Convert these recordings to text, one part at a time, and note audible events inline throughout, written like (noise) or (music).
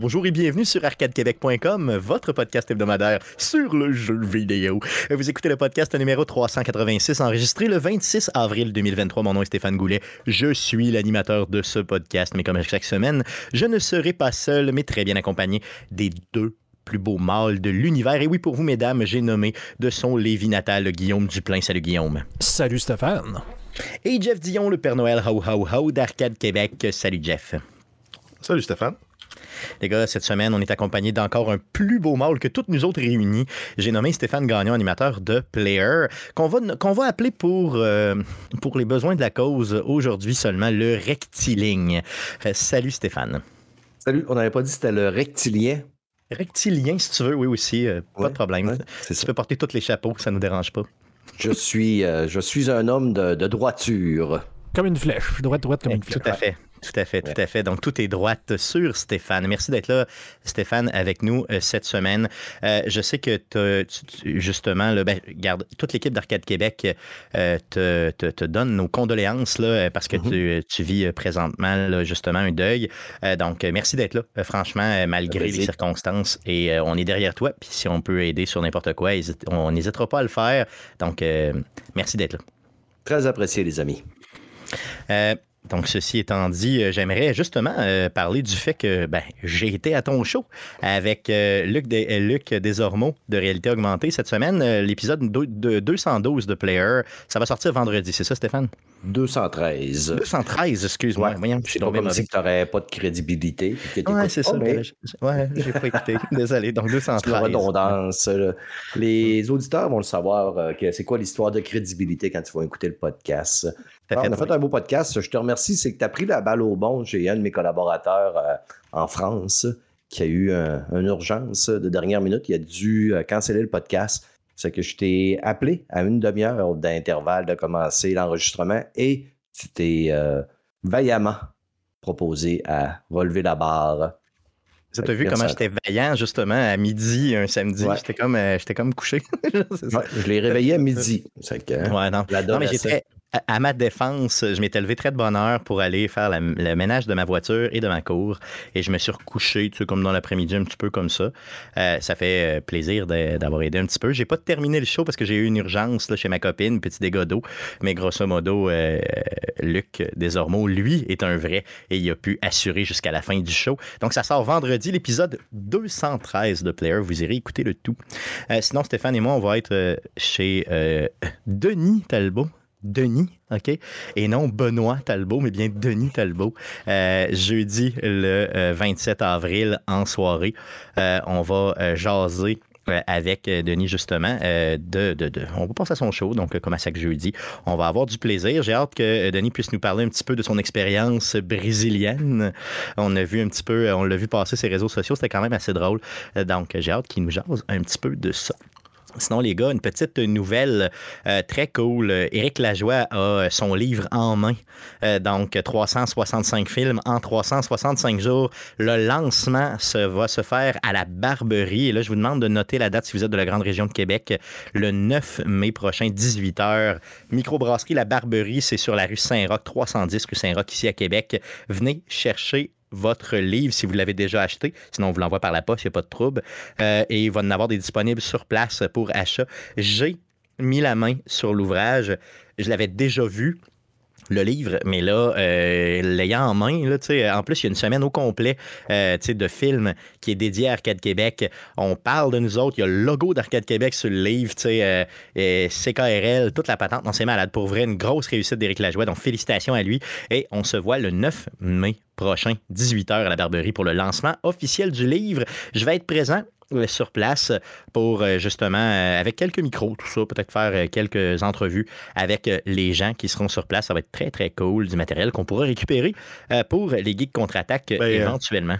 Bonjour et bienvenue sur arcadequebec.com, votre podcast hebdomadaire sur le jeu vidéo. Vous écoutez le podcast numéro 386, enregistré le 26 avril 2023. Mon nom est Stéphane Goulet. Je suis l'animateur de ce podcast, mais comme chaque semaine, je ne serai pas seul, mais très bien accompagné des deux plus beaux mâles de l'univers. Et oui, pour vous, mesdames, j'ai nommé de son Lévi natal Guillaume Duplain. Salut Guillaume. Salut Stéphane. Et Jeff Dion, le Père Noël Ho Ho Ho d'Arcade Québec. Salut Jeff. Salut Stéphane. Les gars, cette semaine, on est accompagné d'encore un plus beau mâle que toutes nous autres réunis. J'ai nommé Stéphane Gagnon, animateur de Player, qu'on va, qu'on va appeler pour, euh, pour les besoins de la cause aujourd'hui seulement le rectiligne. Euh, salut Stéphane. Salut, on n'avait pas dit que c'était le rectilien. Rectilien, si tu veux, oui aussi, euh, pas Ouais, de problème. ouais, tu ça. peux porter tous les chapeaux, ça nous dérange pas. Je suis, euh, je suis un homme de, de droiture. Comme une flèche, droite, droite comme une Tout flèche. à fait. Tout à fait, tout à fait. Donc, tout est droite sur Stéphane. Merci d'être là, Stéphane, avec nous euh, cette semaine. Euh, je sais que tu- tu- justement, là, ben, garde, toute l'équipe d'Arcade Québec euh, te, te- te donne nos condoléances là, parce que tu, tu vis présentement là, justement un deuil. Donc, merci d'être là, franchement, malgré les circonstances. Et on est derrière toi. Puis si on peut aider sur n'importe quoi, on n'hésitera pas à le faire. Donc, merci d'être là. Très apprécié, les amis. Euh, donc, ceci étant dit, euh, j'aimerais justement euh, parler du fait que ben, j'ai été à ton show avec euh, Luc, Des- Luc Desormeaux de Réalité Augmentée cette semaine. L'épisode de 212 de Player, ça va sortir vendredi, c'est ça, Stéphane? 213. 213, excuse-moi. Ouais. Je suis tombé comme si tu n'aurais pas de crédibilité. t'écoutes c'est ça. mais ben, je- Ouais, j'ai pas écouté. (laughs) Désolé. Donc, c'est la 213. redondance. Les auditeurs vont le savoir, que c'est quoi l'histoire de crédibilité quand ils vont écouter le podcast. Fait, on a fait oui. un beau podcast. Je te remercie. C'est que tu as pris la balle au bon. J'ai un de mes collaborateurs euh, en France qui a eu un- une urgence de dernière minute. Il a dû euh, canceller le podcast. C'est que je t'ai appelé à une demi-heure d'intervalle de commencer l'enregistrement et tu t'es euh, vaillamment proposé à relever la barre. Tu as vu comment j'étais vaillant, justement, à midi, un samedi. Ouais. J'étais comme, comme couché. (laughs) Ça. Ouais, je l'ai réveillé à midi. C'est que, hein, Ouais, non. mais j'étais. À, ma défense, je m'étais levé très de bonne heure pour aller faire le ménage de ma voiture et de ma cour. Et je me suis recouché, tu sais, comme dans l'après-midi, un petit peu comme ça. Euh, ça fait euh, plaisir d'avoir aidé un petit peu. J'ai pas terminé le show parce que j'ai eu une urgence chez ma copine, petit dégât d'eau. Mais grosso modo, euh, Luc Desormeaux, lui, est un vrai et il a pu assurer jusqu'à la fin du show. Donc, ça sort vendredi, l'épisode 213 de Player. Vous irez écouter le tout. Sinon, Stéphane et moi, on va être chez Denis Talbot. Denis, OK? Et non Benoît Talbot, mais bien Denis Talbot. Euh, jeudi, le euh, 27 avril, en soirée, euh, on va euh, jaser euh, avec euh, Denis, justement, euh, de, On va passer à son show, donc euh, comme à chaque jeudi. On va avoir du plaisir. J'ai hâte que euh, Denis puisse nous parler un petit peu de son expérience brésilienne. On a vu un petit peu, euh, on l'a vu passer ses réseaux sociaux, c'était quand même assez drôle. Euh, Donc, j'ai hâte qu'il nous jase un petit peu de ça. Sinon, les gars, une petite nouvelle euh, très cool. Éric Lajoie a euh, son livre en main. Euh, donc, 365 films en 365 jours. Le lancement se, va se faire à la Barberie. Et là, je vous demande de noter la date si vous êtes de la grande région de Québec. Le 9 mai prochain, 18h. Microbrasserie La Barberie, c'est sur la rue Saint-Roch, 310 rue Saint-Roch, ici à Québec. Venez chercher votre livre si vous l'avez déjà acheté. Sinon, on vous l'envoie par la poste, il n'y a pas de trouble. Euh, et il va en avoir des disponibles sur place pour achat. J'ai mis la main sur l'ouvrage. Je l'avais déjà vu. Le livre, mais là, euh, l'ayant en main, là, en plus, il y a une semaine au complet euh, de films qui est dédié à Arcade Québec. On parle de nous autres. Il y a le logo d'Arcade Québec sur le livre, euh, et CKRL, toute la patente. Non, c'est malade. Pour vrai, une grosse réussite d'Éric Lajoie. Donc, félicitations à lui. Et on se voit le 9 mai prochain, 18h à la Barberie pour le lancement officiel du livre. Je vais être présent sur place pour euh, justement, euh, avec quelques micros, tout ça, peut-être faire euh, quelques entrevues avec euh, les gens qui seront sur place. Ça va être très, très cool, du matériel qu'on pourra récupérer euh, pour les geeks contre-attaque euh, Ben, euh, éventuellement.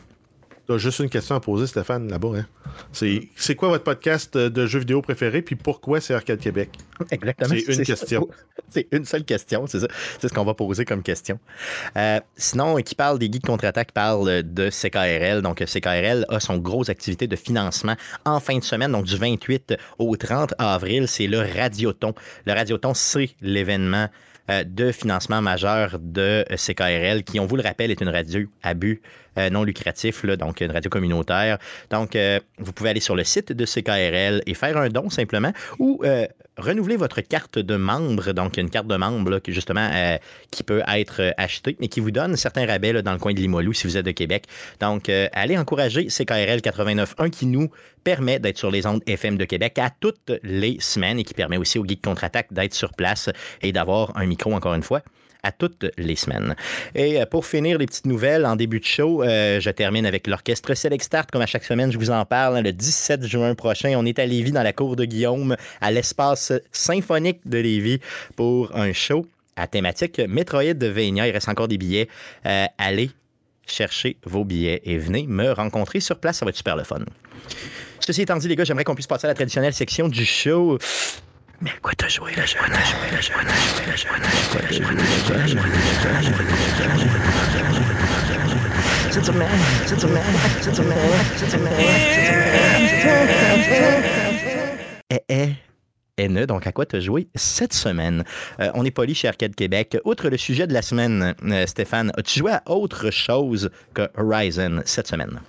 Tu as juste une question à poser, Stéphane, là-bas. Hein? C'est, quoi votre podcast de jeux vidéo préféré, puis pourquoi c'est Arcade Québec? Exactement. c'est une question. C'est une seule question, c'est ça. C'est ce qu'on va poser comme question. Euh, sinon, qui parle des geeks contre-attaque parle de CKRL. Donc, CKRL a son grosse activité de financement en fin de semaine, donc du 28 au 30 avril. C'est le Radioton. Le Radioton, c'est l'événement euh, de financement majeur de CKRL, qui, on vous le rappelle, est une radio à but euh, non lucratif, donc une radio communautaire. Donc, euh, vous pouvez aller sur le site de CKRL et faire un don simplement ou euh, renouveler votre carte de membre, donc une carte de membre là, qui, justement euh, qui peut être euh, achetée, mais qui vous donne certains rabais dans le coin de Limoilou si vous êtes de Québec. Donc, euh, allez encourager CKRL 89.1 qui nous permet d'être sur les ondes FM de Québec à toutes les semaines et qui permet aussi au Geek Contre-Attaque d'être sur place et d'avoir un micro encore une fois à toutes les semaines. Et euh, pour finir les petites nouvelles, en début de show, euh, je termine avec l'orchestre Select Start. Comme à chaque semaine, je vous en parle. hein, le 17 juin prochain, on est à Lévis, dans la cour de Guillaume, à l'espace symphonique de Lévis, pour un show à thématique Metroidvania. Il reste encore des billets. Euh, allez chercher vos billets et venez me rencontrer sur place. Ça va être super le fun. Ceci étant dit, les gars, j'aimerais qu'on puisse passer à la traditionnelle section du show. Mais quoi t'as joué joué joué semaine, cette semaine. Eh, eh. NE, donc à quoi as joué cette semaine? Euh, on est poli chez Arcade Québec. Outre le sujet de la semaine, euh, Stéphane, as-tu joué à autre chose que Horizon cette semaine?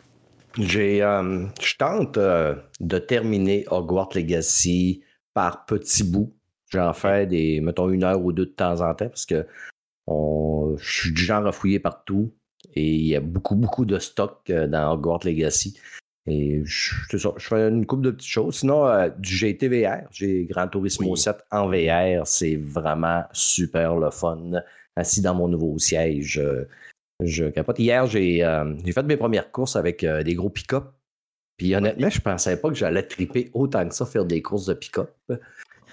J'ai, euh, je tente euh, de terminer Hogwarts Legacy par petits bouts. J'en fais des, mettons, une heure ou deux de temps en temps parce que on- je suis du genre à fouiller partout et il y a beaucoup, beaucoup de stock euh, dans Hogwarts Legacy. Et je, fais une couple de petites choses. Sinon, euh, du GTVR, j'ai Gran Turismo Oui. 7 en VR. C'est vraiment super le fun. Assis dans mon nouveau siège. euh, je capote. Hier, j'ai euh, j'ai fait mes premières courses avec euh, des gros pick-up. Puis honnêtement, je pensais pas que j'allais triper autant que ça faire des courses de pick-up.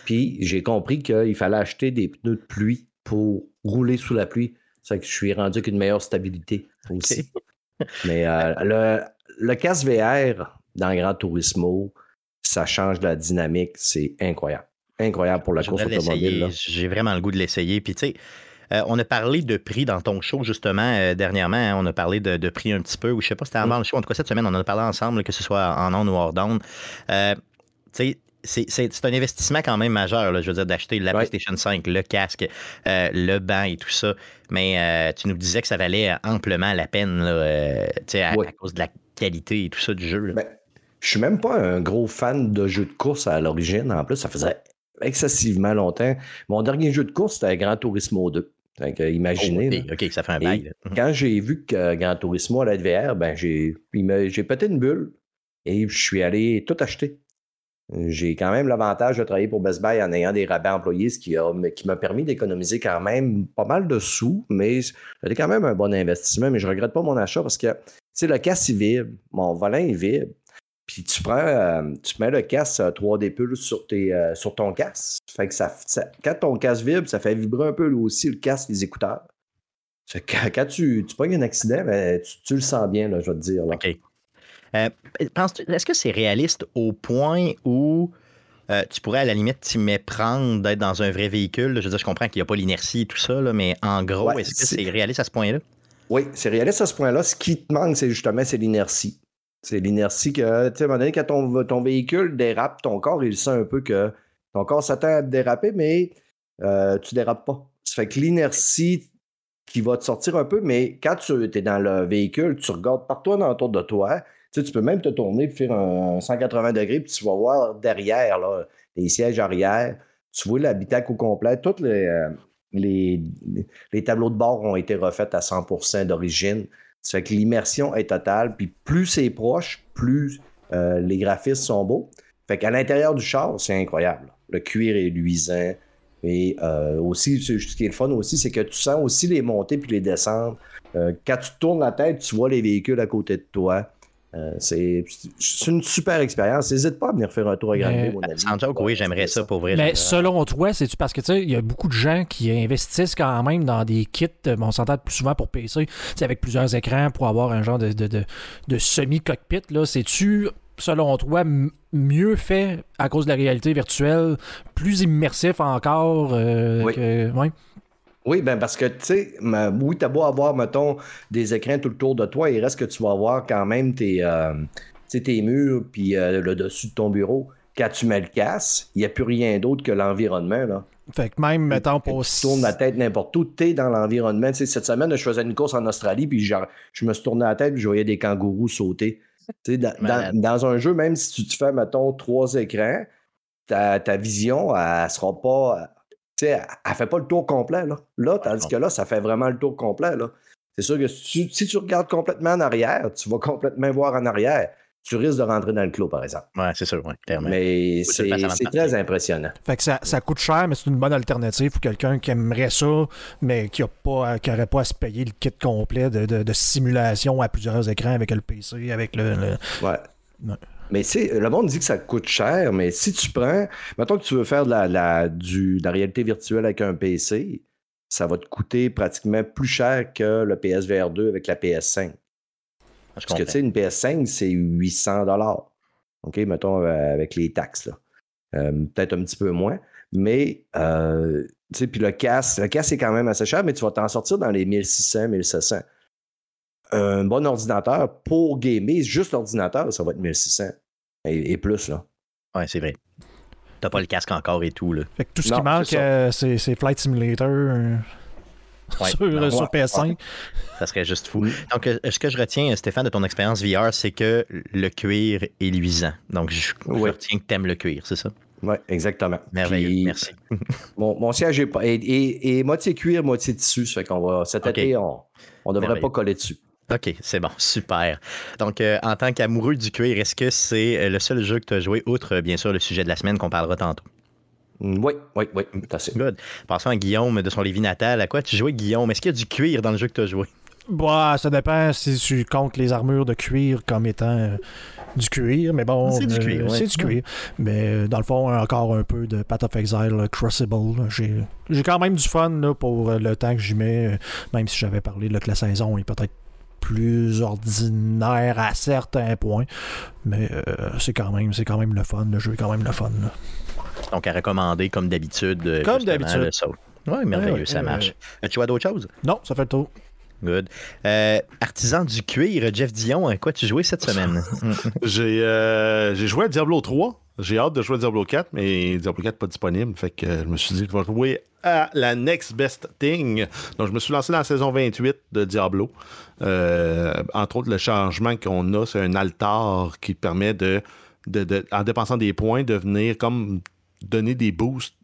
Puis j'ai compris qu'il fallait acheter des pneus de pluie pour rouler sous la pluie. C'est que je suis rendu avec une meilleure stabilité aussi. Mais euh, le, le casque VR dans Gran Turismo, ça change la dynamique. C'est incroyable. Incroyable pour la Je course automobile. J'ai vraiment le goût de l'essayer. Puis, tu sais, euh, on a parlé de prix dans ton show, justement, euh, dernièrement. hein. on a parlé de, de prix un petit peu, ou je sais pas si c'était avant Mm. le show. En tout cas, cette semaine, on en a parlé ensemble, que ce soit en on ou hors d'onde. Euh, c'est- c'est un investissement quand même majeur, là, je veux dire, d'acheter la Ouais. PlayStation 5, le casque, euh, le banc et tout ça. Mais tu nous disais que ça valait amplement la peine, là, tu sais, à, Ouais. à cause de la qualité et tout ça du jeu. Ben, je suis même pas un gros fan de jeux de course à l'origine. En plus, ça faisait excessivement longtemps. Mon dernier jeu de course, c'était Gran Turismo 2. Imaginez. Oh. OK, ça fait un bail. là. Quand j'ai vu que Gran Turismo allait être VR, ben j'ai pété une bulle et je suis allé tout acheter. J'ai quand même l'avantage de travailler pour Best Buy en ayant des rabais employés, ce qui a- qui m'a permis d'économiser quand même pas mal de sous, mais c'était quand même un bon investissement. Mais je regrette pas mon achat parce que, tu sais, le casque, il vibre, mon volant, il vibre. Puis tu prends, euh, tu mets le casque euh, 3D Pulse sur, tes, euh, sur ton casque. Fait que ça, ça- quand ton casque vibre, ça fait vibrer un peu aussi le casque, les écouteurs. Fait que (laughs) quand, tu, tu pognes un accident, ben, tu, tu le sens bien, là, je vais te dire. là. OK. Euh, Est-ce que c'est réaliste au point où euh, tu pourrais à la limite t'y méprendre d'être dans un vrai véhicule? là? Je veux dire, je comprends qu'il n'y a pas l'inertie et tout ça, là, mais en gros, Ouais, est-ce que c'est- c'est réaliste à ce point-là? Oui, c'est réaliste à ce point-là. Ce qui te manque, c'est justement c'est l'inertie. C'est l'inertie que, tu sais, à un moment donné, quand ton, véhicule dérape, ton corps, il sent un peu que ton corps s'attend à te déraper, mais euh, tu dérapes pas. Ça fait que l'inertie qui va te sortir un peu, mais quand tu es dans le véhicule, tu regardes partout autour de toi. Tu, tu peux même te tourner faire un 180 degrés, puis tu vas voir derrière, là, les sièges arrière. Tu vois l'habitacle au complet. Toutes les, euh, les, les tableaux de bord ont été refaits à 100% d'origine. Ça fait que l'immersion est totale. Puis plus c'est proche, plus euh, les graphismes sont beaux. Fait qu'à l'intérieur du char, c'est incroyable. Le cuir est luisant. Et euh, aussi, ce qui est le fun aussi, c'est que tu sens aussi les montées puis les descentes. Euh, quand tu tournes la tête, tu vois les véhicules à côté de toi. Euh, c'est c'est une super expérience. N'hésite pas à venir faire un tour à Grande Mais- mon ami. Sans joke, oui, j'aimerais ça pour vrai. Mais selon toi, c'est-tu parce que tu sais, il y a beaucoup de gens qui investissent quand même dans des kits, euh, bon, on s'entend plus souvent pour PC, avec plusieurs écrans pour avoir un genre de, de, de, de semi-cockpit. là. C'est-tu, selon toi, mieux fait à cause de la réalité virtuelle, plus immersif encore euh, Oui. que. Ouais? Oui, ben parce que, tu sais, oui, t'as beau avoir, mettons, des écrans tout le tour de toi, il reste que tu vas avoir quand même tes, euh, tes murs puis euh, le dessus de ton bureau. Quand tu mets le casque, il n'y a plus rien d'autre que l'environnement, là. Fait que même, mettons, pour. Tu tournes la tête n'importe où, tu es dans l'environnement. Tu sais, cette semaine, je faisais une course en Australie, puis genre, je me suis tourné la tête, puis je voyais des kangourous sauter. Tu sais, dans, Malade. dans- dans un jeu, même si tu te fais, mettons, trois écrans, ta, ta vision, elle sera pas. Tu sais, elle, elle fait pas le tour complet. Là, là tandis que là, ça fait vraiment le tour complet. Là. C'est sûr que si tu, si tu regardes complètement en arrière, tu vas complètement voir en arrière. Tu risques de rentrer dans le clos, par exemple. Ouais, c'est sûr, ouais, clairement. Mais c'est très impressionnant. Fait que ça, ça coûte cher, mais c'est une bonne alternative pour quelqu'un qui aimerait ça, mais qui n'aurait pas, à se payer le kit complet de, de- de simulation à plusieurs écrans avec le PC, avec le. le- Ouais. Ouais. Mais tu sais, le monde dit que ça coûte cher, mais si tu prends, mettons que tu veux faire de la, la- du, de la réalité virtuelle avec un PC, ça va te coûter pratiquement plus cher que le PSVR 2 avec la PS5. Je Parce que tu sais, une PS5, c'est 800 dollars. OK, mettons euh, avec les taxes. Euh, Peut-être un petit peu moins. Mais, euh, tu sais, puis le casque, le casque est quand même assez cher, mais tu vas t'en sortir dans les 1600, 1700. Un bon ordinateur pour gamer, juste l'ordinateur, ça va être 1600 et, et plus, là. Ouais, c'est vrai. T'as pas le casque encore et tout, là. Fait que tout ce Non, qui manque, euh, c'est Flight Simulator euh, Ouais. (laughs) sur, Non, sur ouais, PS5. Ça serait juste fou. Mm. Donc, euh, ce que je retiens, Stéphane, de ton expérience VR, c'est que le cuir est luisant. Donc, je, retiens que t'aimes le cuir, c'est ça? Oui, exactement. Merveilleux, Puis, merci. (laughs) Mon, mon siège est, pas- est- est- est moitié cuir, moitié tissu. Ça fait qu'on va, cet été, on ne devrait pas coller dessus. OK, c'est bon, super. Donc, euh, en tant qu'amoureux du cuir, est-ce que c'est euh, le seul jeu que tu as joué, outre, euh, bien sûr, le sujet de la semaine qu'on parlera tantôt? Mm, Oui, oui, oui, tout à fait. Good. Passons à Guillaume de son Lévis natal. À quoi tu jouais, Guillaume? Est-ce qu'il y a du cuir dans le jeu que tu as joué? Bah, ça dépend si tu comptes les armures de cuir comme étant euh, du cuir, mais bon. C'est du euh, cuir, ouais. C'est du cuir. Mais euh, dans le fond, encore un peu de Path of Exile, Crucible. J'ai j'ai quand même du fun là, pour le temps que j'y mets, même si j'avais parlé là, que la saison est peut-être plus ordinaire à certains points. Mais euh, c'est quand même c'est quand même le fun. Le jeu est quand même le fun. là. Donc, à recommander, comme d'habitude. euh, Comme d'habitude. Oui, merveilleux, Ouais, ouais, ça marche. ouais. Joué à d'autres choses? Non, ça fait le tour. Good. Euh, artisan du cuir, Jeff Dion, à quoi tu jouais cette semaine? (laughs) J'ai euh, j'ai joué à Diablo 3. J'ai hâte de jouer à Diablo 4, mais Diablo 4 pas disponible. Fait que je me suis dit que je jouer à la Next Best Thing. Donc, je me suis lancé dans la saison 28 de Diablo. Euh, entre autres, le changement qu'on a, c'est un altar qui permet de, de- de- en dépensant des points, de venir comme donner des boosts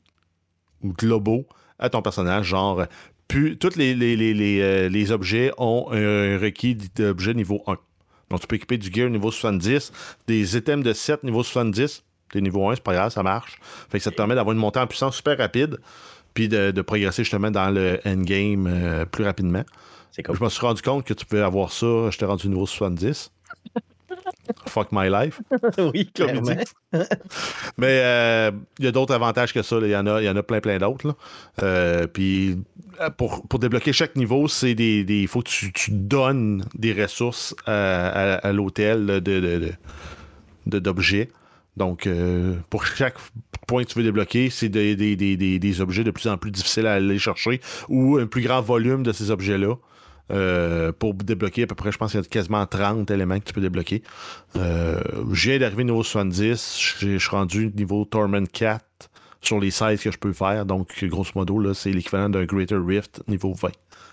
globaux à ton personnage. Genre, plus, tous les, les, les, les, euh, les objets ont un requis d'objet niveau 1. Donc, tu peux équiper du gear niveau 70, des items de 7 niveau 70. T'es niveau 1, c'est pas grave, ça marche. Fait que ça te permet d'avoir une montée en puissance super rapide, puis de, de progresser justement dans le endgame euh, plus rapidement. C'est cool. Je me suis rendu compte que tu pouvais avoir ça, j'étais rendu niveau 70. (laughs) Fuck my life. (laughs) oui, comme disent. (laughs) Mais euh, il y a d'autres avantages que ça. Il y, en a, y en a plein, plein d'autres. Euh, puis pour, pour débloquer chaque niveau, c'est des. des- faut que tu, donnes des ressources à, à- l'hôtel de, d'objets. Donc, euh, pour chaque point que tu veux débloquer, c'est des, des- des- des- objets de plus en plus difficiles à aller chercher ou un plus grand volume de ces objets-là. euh, pour débloquer à peu près, je pense qu'il y a quasiment 30 éléments que tu peux débloquer. Euh, viens d'arriver niveau 70. Je je suis rendu niveau Torment 4 sur les 16 que je peux faire. Donc, grosso modo, là, c'est l'équivalent d'un Greater Rift niveau 20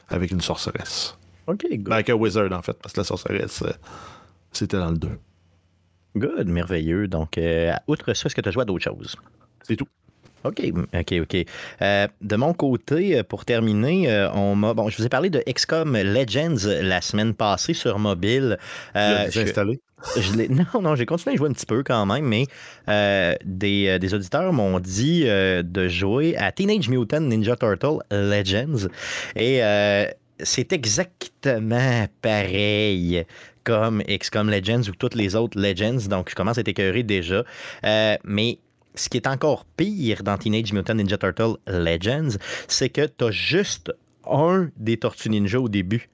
avec une sorceresse. OK, good. Ben, avec un Wizard, en fait, parce que la sorceresse, euh, c'était dans le 2. Good, merveilleux. Donc, euh, outre ça, est-ce que tu as joué à d'autres choses? C'est tout. OK, OK, OK. Euh, de mon côté, euh, pour terminer, euh, on m'a. Bon, je vous ai parlé de XCOM Legends la semaine passée sur mobile. Euh, je- installé. (laughs) je non, non, j'ai continué à jouer un petit peu quand même, mais euh, des, des auditeurs m'ont dit de jouer à Teenage Mutant Ninja Turtle Legends. Et c'est exactement pareil comme XCOM Legends ou toutes les autres Legends. Donc, je commence à être écœuré déjà. Mais ce qui est encore pire dans Teenage Mutant Ninja Turtle Legends, c'est que tu as juste un des Tortues Ninja au début.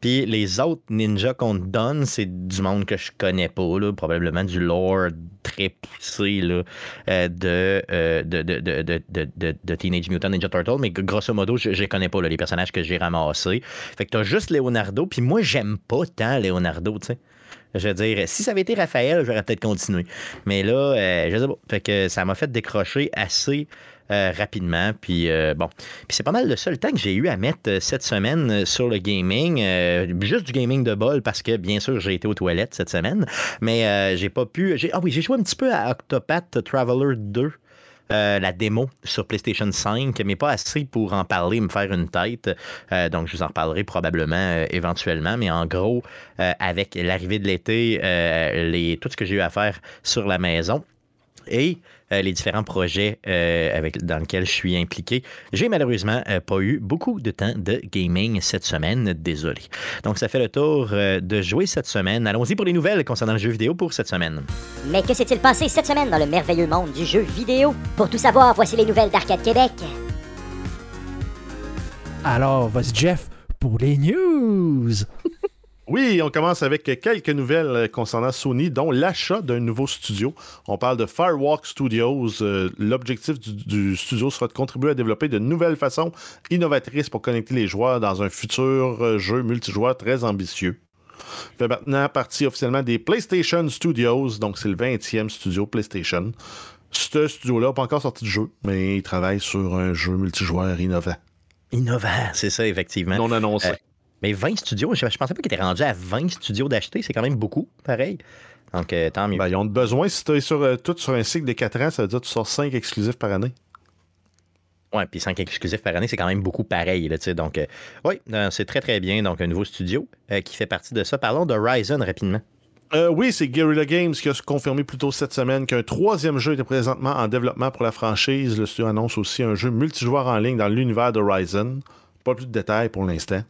Puis les autres ninjas qu'on te donne, c'est du monde que je connais pas, probablement du lore très poussé de, Teenage Mutant Ninja Turtle, mais grosso modo, je, je connais pas, les personnages que j'ai ramassés. Fait que t'as juste Leonardo, puis moi, j'aime pas tant Leonardo, tu sais. Je veux dire, si ça avait été Raphaël, j'aurais peut-être continué. Mais là, euh, je sais pas. Fait que ça m'a fait décrocher assez rapidement. Puis bon, puis c'est pas mal le seul temps que j'ai eu à mettre cette semaine sur le gaming. juste du gaming de bol parce que bien sûr j'ai été aux toilettes cette semaine, mais j'ai pas pu. Ah oui, j'ai joué un petit peu à Octopath Traveler 2. Euh, la démo sur PlayStation 5, mais pas assez pour en parler, me faire une tête. Euh, donc, je vous en reparlerai probablement euh, éventuellement. Mais en gros, avec l'arrivée de l'été, tout ce que j'ai eu à faire sur la maison, et les différents projets euh, avec, dans lesquels je suis impliqué. J'ai malheureusement euh, pas eu beaucoup de temps de gaming cette semaine, désolé. Donc ça fait le tour de jouer cette semaine. Allons-y pour les nouvelles concernant le jeu vidéo pour cette semaine. Mais que s'est-il passé cette semaine dans le merveilleux monde du jeu vidéo? Pour tout savoir, voici les nouvelles d'Arcade Québec. Alors, voici Jeff pour les news. Oui, on commence avec quelques nouvelles concernant Sony, dont l'achat d'un nouveau studio. On parle de Firewalk Studios. Euh, l'objectif du, studio sera de contribuer à développer de nouvelles façons innovatrices pour connecter les joueurs dans un futur euh, jeu multijoueur très ambitieux. Il fait maintenant partie officiellement des PlayStation Studios, donc c'est le 20e studio PlayStation. Ce studio-là n'a pas encore sorti de jeu, mais il travaille sur un jeu multijoueur innovant. Innovant, c'est ça, effectivement. Non annoncé. Euh, mais 20 studios, je, ne pensais pas qu'ils étaient rendus à 20 studios d'acheter. C'est quand même beaucoup, pareil. Donc, euh, tant mieux. Ben, ils ont besoin, si tu es sur, euh, tout sur un cycle de 4 ans, ça veut dire que tu sors 5 exclusifs par année. Ouais, puis 5 exclusifs par année, c'est quand même beaucoup pareil. Là, donc, euh, oui, c'est très, très bien. Donc, un nouveau studio qui fait partie de ça. Parlons de Ryzen rapidement. oui, c'est Guerrilla Games qui a confirmé plus tôt cette semaine qu'un troisième jeu est présentement en développement pour la franchise. Le studio annonce aussi un jeu multijoueur en ligne dans l'univers de Ryzen. Pas plus de détails pour l'instant.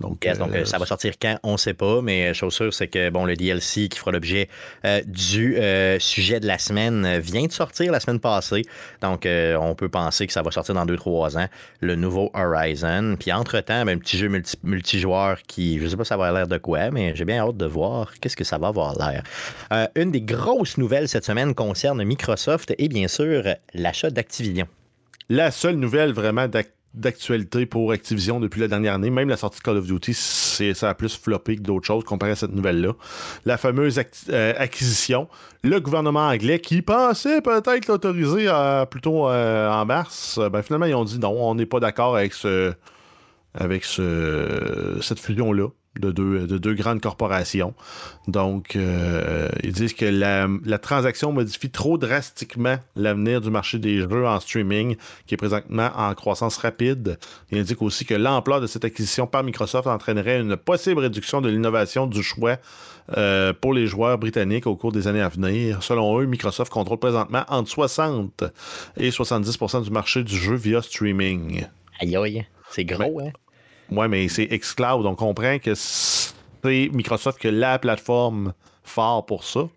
Donc, donc euh, ça va sortir quand, on ne sait pas, mais euh, chose sûre, c'est que bon, le DLC qui fera l'objet euh, du sujet de la semaine vient de sortir la semaine passée. Donc, on peut penser que ça va sortir dans 2-3 ans, le nouveau Horizon. Puis, entre-temps, ben, un petit jeu multijoueur qui, je ne sais pas ça va avoir l'air de quoi, mais j'ai bien hâte de voir qu'est-ce que ça va avoir l'air. une des grosses nouvelles cette semaine concerne Microsoft et bien sûr l'achat d'Activision. La seule nouvelle vraiment d'Activision d'actualité pour Activision depuis la dernière année. Même la sortie de Call of Duty, ça a plus floppé que d'autres choses comparé à cette nouvelle-là. La fameuse euh, acquisition. Le gouvernement anglais qui pensait peut-être l'autoriser euh, plutôt euh, en mars, ben, finalement, ils ont dit non, on n'est pas d'accord avec ce avec ce, cette fusion-là de deux, de deux grandes corporations. Donc, euh, ils disent que la, transaction modifie trop drastiquement l'avenir du marché des jeux en streaming, qui est présentement en croissance rapide. Ils indiquent aussi que l'ampleur de cette acquisition par Microsoft entraînerait une possible réduction de l'innovation du choix euh, pour les joueurs britanniques au cours des années à venir. Selon eux, Microsoft contrôle présentement entre 60 et 70% du marché du jeu via streaming. Aïe aïe, c'est gros, hein? Oui, mais c'est xCloud. On comprend que c'est Microsoft que la plateforme phare pour ça.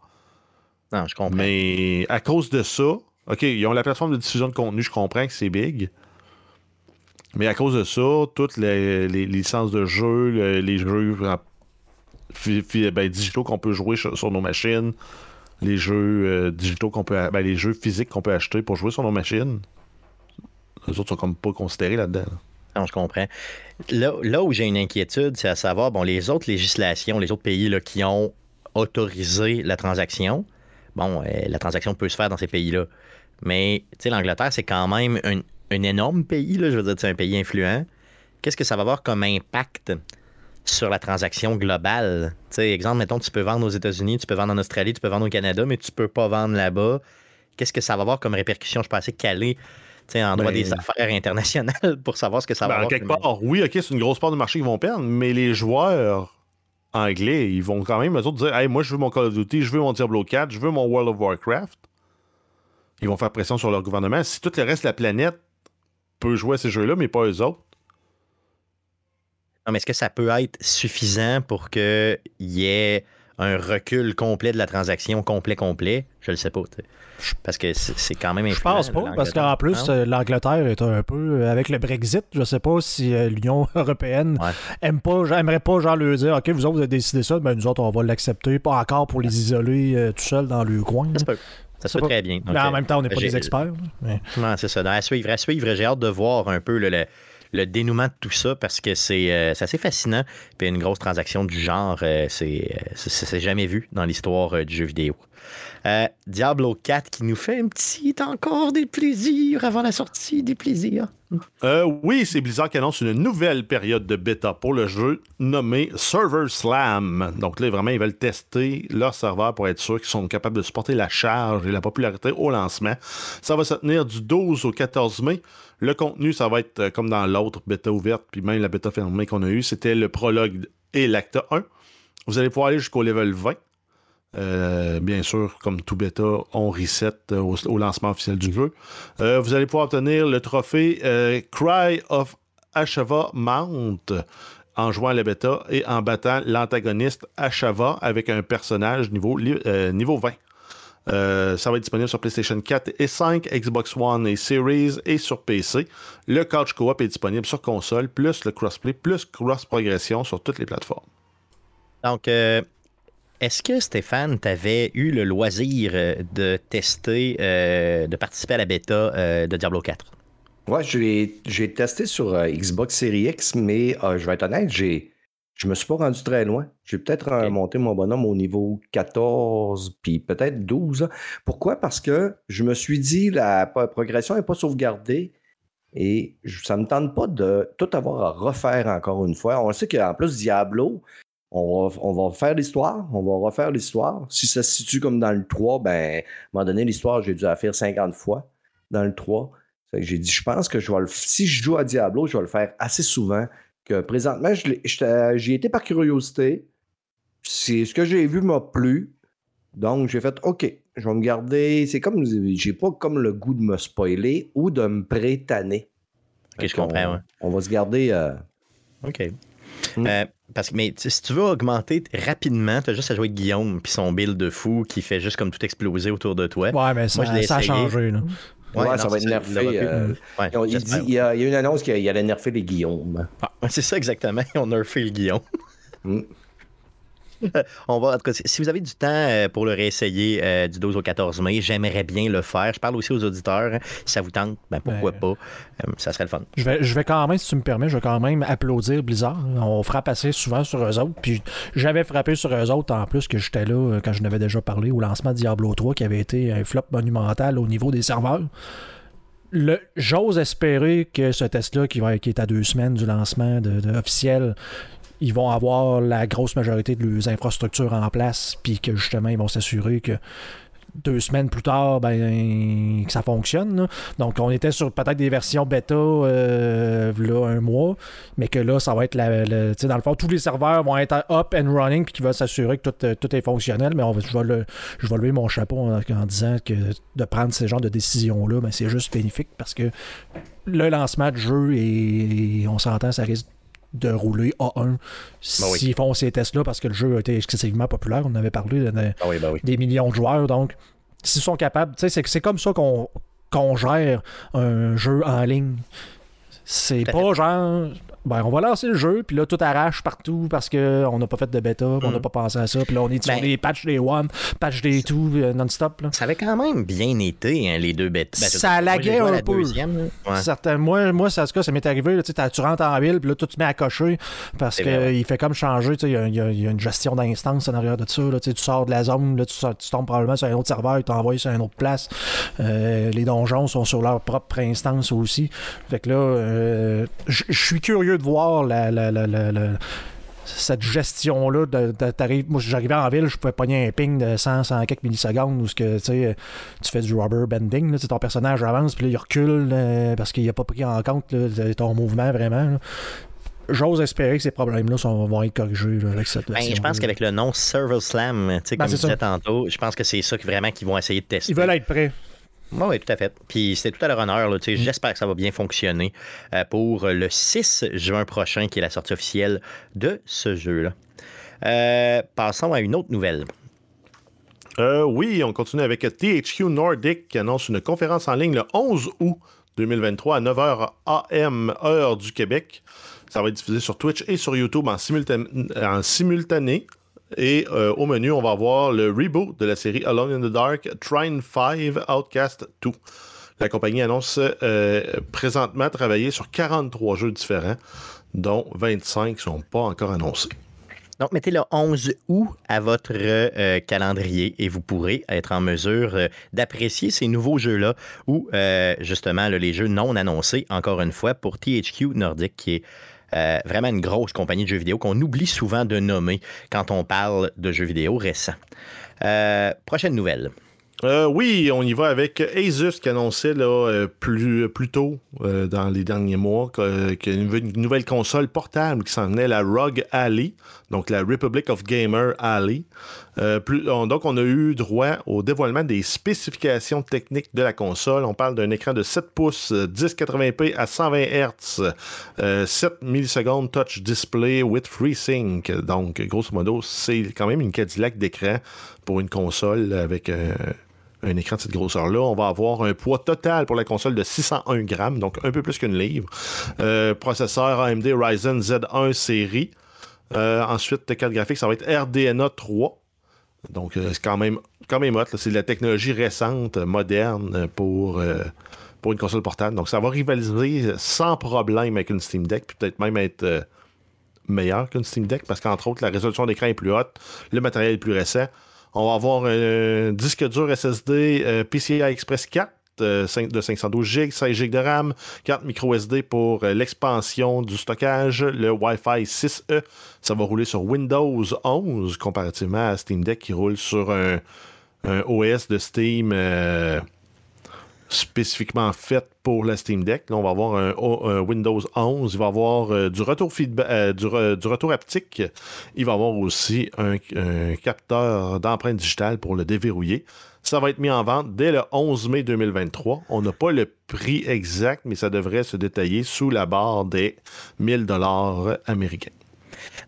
Non, je comprends. Mais à cause de ça, OK, ils ont la plateforme de diffusion de contenu, je comprends que c'est big. Mais à cause de ça, toutes les, licences de jeux, les, jeux ben, digitaux qu'on peut jouer sur nos machines, les jeux euh, digitaux qu'on peut ben, les jeux physiques qu'on peut acheter pour jouer sur nos machines, les autres sont comme pas considérés là-dedans. là dedans je comprends. Là, où j'ai une inquiétude, c'est à savoir, bon, les autres législations, les autres pays là, qui ont autorisé la transaction, bon, euh, la transaction peut se faire dans ces pays-là. Mais, tu sais, l'Angleterre, c'est quand même un, énorme pays, là, je veux dire, c'est un pays influent. Qu'est-ce que ça va avoir comme impact sur la transaction globale? Tu sais, exemple, mettons, tu peux vendre aux États-Unis, tu peux vendre en Australie, tu peux vendre au Canada, mais tu peux pas vendre là-bas. Qu'est-ce que ça va avoir comme répercussion? Je pensais qu'aller en droit des affaires internationales (laughs) pour savoir ce que ça va ben, quelque part, oui, OK, c'est une grosse part du marché qu'ils vont perdre, mais les joueurs anglais, ils vont quand même, eux autres, dire Hey, moi, je veux mon Call of Duty, je veux mon Diablo 4, je veux mon World of Warcraft. Ils vont faire pression sur leur gouvernement. Si tout le reste de la planète peut jouer à ces jeux-là, mais pas eux autres. Non, mais est-ce que ça peut être suffisant pour qu'il y ait un recul complet de la transaction, complet, complet? Je le sais pas. Parce que c'est quand même Je pense pas, parce qu'en plus, euh, l'Angleterre est un peu. Euh, avec le Brexit, je sais pas si euh, l'Union (laughs) européenne aime pas, aimerait pas genre leur dire OK, vous autres, vous avez décidé ça, ben nous autres, on va l'accepter, pas encore pour les isoler tout seuls dans le coin. Ça se peut. Ça se peut très bien. mais en même temps, on n'est pas des experts. c'est ça. À suivre, à suivre, j'ai hâte de voir un peu le, le dénouement de tout ça parce que c'est euh, c'est assez fascinant. Puis une grosse transaction du genre, euh, c'est euh, jamais vu dans l'histoire euh, du jeu vidéo. Diablo 4 qui nous fait un petit encore des plaisirs avant la sortie des plaisirs. Oui, c'est Blizzard qui annonce une nouvelle période de bêta pour le jeu nommé Server Slam. Donc là, vraiment, ils veulent tester leur serveur pour être sûr qu'ils sont capables de supporter la charge et la popularité au lancement. Ça va se tenir du 12 au 14 mai. Le contenu, ça va être euh, comme dans l'autre bêta ouverte, puis même la bêta fermée qu'on a eue, c'était le prologue et l'acte 1. Vous allez pouvoir aller jusqu'au level 20. Euh, bien sûr, comme tout bêta, on reset euh, au, lancement officiel du jeu. Vous allez pouvoir obtenir le trophée Cry of Ashava Mount en jouant la bêta et en battant l'antagoniste Ashava avec un personnage niveau, niveau 20. Euh, ça va être disponible sur PlayStation 4 et 5, Xbox One et Series et sur PC. Le couch co-op est disponible sur console, plus le crossplay, plus cross-progression sur toutes les plateformes. Donc, euh, est-ce que Stéphane, tu avais eu le loisir euh, de tester, euh, de participer à la bêta euh, de Diablo 4? Ouais, j'ai j'ai testé sur euh, Xbox Series X, mais euh, je vais être honnête, j'ai je me suis pas rendu très loin. J'ai peut-être euh, monté mon bonhomme au niveau 14, puis peut-être 12. hein. Pourquoi? Parce que je me suis dit la progression n'est pas sauvegardée et ça me tente pas de tout avoir à refaire encore une fois. On sait qu'en plus, Diablo, on va, on va faire l'histoire, on va refaire l'histoire. Si ça se situe comme dans le 3, ben, à un moment donné, l'histoire, j'ai dû la faire 50 fois dans le 3. Fait que J'ai dit, je pense que je vais le, si je joue à Diablo, je vais le faire assez souvent que présentement, j'y étais par curiosité. C'est ce que j'ai vu m'a plu. Donc, j'ai fait, OK, je vais me garder. C'est comme, j'ai pas comme le goût de me spoiler ou de me prétaner. Ok, Fait je comprends, ouais. On va se garder. euh, OK. Mm. Euh, parce que, mais si tu veux augmenter rapidement, tu as juste à jouer avec Guillaume puis son build de fou qui fait juste comme tout exploser autour de toi. Ouais, mais ça, Moi, je l'ai ça a changé. Là. Ouais, ça va être nerfé. euh, Ouais, il, j'espère. dit- il y a, il y a une annonce qu'il allait nerfer les Guillaume. Ouais, (laughs) C'est ça exactement. On refait le Guillaume. Mm. (laughs) On va, en tout cas, si vous avez du temps euh, pour le réessayer euh, du 12 au 14 mai, j'aimerais bien le faire. Je parle aussi aux auditeurs. Si ça vous tente, ben pourquoi Ben, pas? Euh, ça serait le fun. Je vais, je vais quand même, si tu me permets, je vais quand même applaudir Blizzard. On frappe assez souvent sur eux autres. Puis j'avais frappé sur eux autres en plus que j'étais là quand je n'avais déjà parlé au lancement de Diablo 3 qui avait été un flop monumental au niveau des serveurs. J'ose espérer que ce test-là, qui, va, qui est à deux semaines du lancement de, de officiel, ils vont avoir la grosse majorité de leurs infrastructures en place, puis que justement, ils vont s'assurer que deux semaines plus tard, ben, que ça fonctionne. Donc, on était sur peut-être des versions bêta euh, là, un mois, mais que là, ça va être dans le fond, tous les serveurs vont être up and running, puis qui va s'assurer que tout, euh, tout est fonctionnel. Mais on je, vais lever mon chapeau en, disant que de prendre ce genre de décision-là, ben, c'est juste bénéfique parce que le lancement de jeu, et on s'entend, ça risque de rouler A1 Ben oui. s'ils font ces tests-là parce que le jeu a été excessivement populaire. On avait parlé de- de- Ah oui, ben oui. des millions de joueurs. Donc, s'ils sont capables, tu sais, c'est, c'est comme ça qu'on, qu'on gère un jeu en ligne. C'est pas genre, ben, on va lancer le jeu, puis là, tout arrache partout parce qu'on n'a pas fait de bêta, on n'a Mm. pas pensé à ça, puis là, on est sur Ben- des patchs des one, patch des two, euh, non-stop. Ça avait quand même bien été, hein, les deux bêtes. Ça laguait un peu. Ouais. Certains- moi, moi ça, en tout cas, ça m'est arrivé. là, tu rentres en ville, puis là, tout te met à cocher parce qu'il ouais. fait comme changer. Il y, a- y y une gestion d'instance en arrière de ça. là, tu sors de la zone, là, tu, tu tombes probablement sur un autre serveur, il t'envoie sur une autre place. Euh, les donjons sont sur leur propre instance aussi. Fait que là, euh, je suis curieux de voir la, la- la- la- la- cette gestion-là, de, de- t'arrives- moi j'arrivais en ville, je pouvais pogner un ping de 100, 100 quelques millisecondes où ce que, tu fais du rubber bending, là, ton personnage avance, puis là il recule euh, parce qu'il n'a pas pris en compte là, ton mouvement vraiment. J'ose espérer que ces problèmes-là sont- vont être corrigés là, avec cette Ben, je pense qu'avec le nom Server Slam, Ben, comme je disais tantôt, je pense que c'est ça que vraiment qu'ils vont essayer de tester. Ils veulent être prêts. Oui, oui, tout à fait. Puis c'était tout à leur honneur. là, Mm. J'espère que ça va bien fonctionner euh, pour le 6 juin prochain, qui est la sortie officielle de ce jeu-là. Euh, passons à une autre nouvelle. Euh, oui, on continue avec THQ Nordic qui annonce une conférence en ligne le 11 août 2023 à 9h AM, heure du Québec. Ça va être diffusé sur Twitch et sur YouTube en, simultan- en simultané. Et euh, au menu, on va avoir le reboot de la série Alone in the Dark, Trine 5, Outcast 2. La compagnie annonce euh, présentement travailler sur 43 jeux différents, dont 25 ne sont pas encore annoncés. Donc, mettez le 11 août à votre euh, calendrier et vous pourrez être en mesure d'apprécier ces nouveaux jeux-là ou justement les jeux non annoncés, encore une fois, pour THQ Nordic, qui est vraiment une grosse compagnie de jeux vidéo qu'on oublie souvent de nommer quand on parle de jeux vidéo récents. prochaine nouvelle. Euh, oui, on y va avec Asus qui annonçait là, euh, plus, tôt euh, dans les derniers mois qu'il une, nouvelle console portable qui s'en venait, la ROG Ally, donc la Republic of Gamer Ally. donc, on a eu droit au dévoilement des spécifications techniques de la console. On parle d'un écran de 7 pouces, 1080p à 120 Hz, 7 millisecondes touch display with FreeSync. Donc, grosso modo, c'est quand même une Cadillac d'écran pour une console avec un écran de cette grosseur-là. On va avoir un poids total pour la console de 601 grammes, donc un peu plus qu'une livre. Euh, processeur AMD Ryzen Z1 série. Euh, ensuite, carte graphique, ça va être RDNA 3. Donc, euh, c'est quand même, quand même hot. C'est de la technologie récente, moderne pour, pour une console portable. Donc, ça va rivaliser sans problème avec une Steam Deck, puis peut-être même être meilleur qu'une Steam Deck, parce qu'entre autres, la résolution d'écran est plus haute, le matériel est plus récent. On va avoir un disque dur SSD euh, Express 4 euh, de 512 GB, 16 GB de RAM, carte micro SD pour euh, l'expansion du stockage, le Wi-Fi 6E. Ça va rouler sur Windows 11 comparativement à Steam Deck qui roule sur un, OS de Steam spécifiquement fait pour la Steam Deck. Là, on va avoir un, Windows 11. Il va avoir euh, du retour feedback, euh, du, retour haptique. Il va avoir aussi un, capteur d'empreinte digitale pour le déverrouiller. Ça va être mis en vente dès le 11 mai 2023. On n'a pas le prix exact, mais ça devrait se détailler sous la barre des 1000 dollars américains.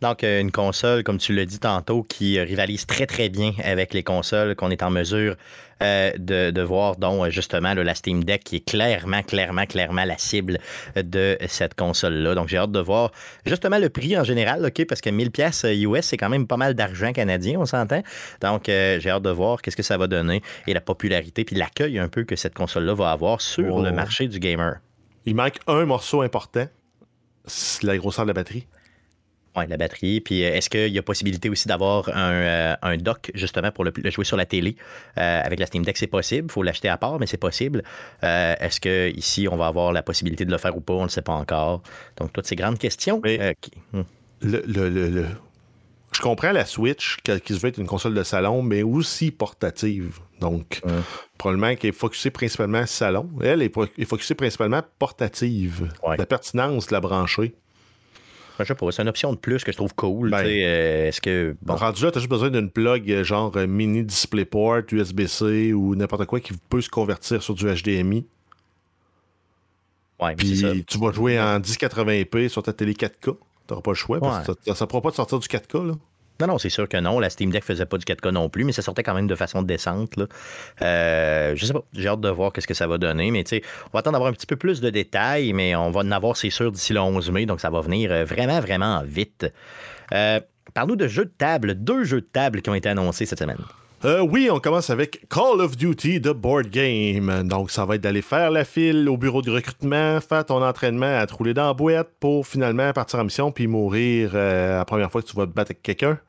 Donc, euh, une console, comme tu l'as dit tantôt, qui rivalise très, très bien avec les consoles qu'on est en mesure euh, de, voir, dont euh, justement la Steam Deck, qui est clairement, clairement, clairement la cible de cette console-là. Donc, j'ai hâte de voir justement le prix en général, OK, parce que 1000 pièces US, c'est quand même pas mal d'argent canadien, on s'entend. Donc, j'ai hâte de voir qu'est-ce que ça va donner et la popularité puis l'accueil un peu que cette console-là va avoir sur le marché du gamer. Il manque un morceau important, c'est la grosseur de la batterie la batterie. Puis euh, est-ce qu'il y a possibilité aussi d'avoir un, euh, dock justement pour le, jouer sur la télé? Euh, avec la Steam Deck? C'est possible. Il faut l'acheter à part, mais c'est possible. est-ce qu'ici, on va avoir la possibilité de le faire ou pas? On ne sait pas encore. Donc, toutes ces grandes questions. Hmm. le, je comprends la Switch qui se veut être une console de salon, mais aussi portative. Donc, probablement qu'elle est focusée principalement salon. Elle est, est focusée principalement portative. La pertinence de la brancher. Je sais pas, c'est une option de plus que je trouve cool. Ben, euh, est-ce que. Bon. Rendu là, t'as juste besoin d'une plug euh, genre euh, mini DisplayPort, USB-C ou n'importe quoi qui peut se convertir sur du HDMI. Ouais, Puis tu vas jouer en 1080p sur ta télé 4K. T'auras pas le choix. Parce que ça ne pourra pas te sortir du 4K. Là. Non, non, c'est sûr que non. La Steam Deck faisait pas du 4K non plus, mais ça sortait quand même de façon décente. Euh, je sais pas, j'ai hâte de voir qu'est-ce que ça va donner, mais tu sais, on va attendre d'avoir un petit peu plus de détails, mais on va en avoir, c'est sûr, d'ici le 11 mai, donc ça va venir euh, vraiment, vraiment vite. Euh, Parle-nous de jeux de table, deux jeux de table qui ont été annoncés cette semaine. Oui, on commence avec Call of Duty The Board Game. Donc, ça va être d'aller faire la file au bureau de recrutement, faire ton entraînement à te rouler dans la boîte pour finalement partir en mission puis mourir la première fois que tu vas te battre avec quelqu'un.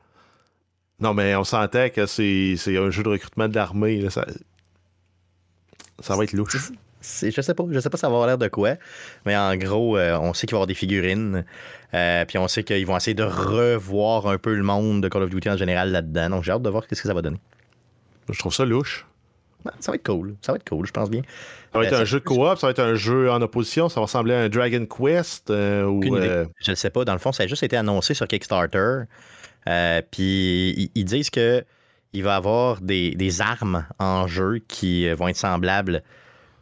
Non, mais on sentait que c'est un jeu de recrutement de l'armée. Ça, ça va être louche. Je sais pas, je sais pas ça va avoir l'air de quoi, mais en gros, euh, on sait qu'il va y avoir des figurines, euh, puis on sait qu'ils vont essayer de revoir un peu le monde de Call of Duty en général là-dedans. Donc j'ai hâte de voir ce que ça va donner. Je trouve ça louche. Ça va être cool, ça va être cool, je pense bien. Ça va être euh, un jeu de coop, ça va être un jeu en opposition, ça va ressembler à un Dragon Quest ou. Je ne sais pas, dans le fond, ça a juste été annoncé sur Kickstarter. Euh, puis ils, disent que il va y avoir des, armes en jeu qui euh, vont être semblables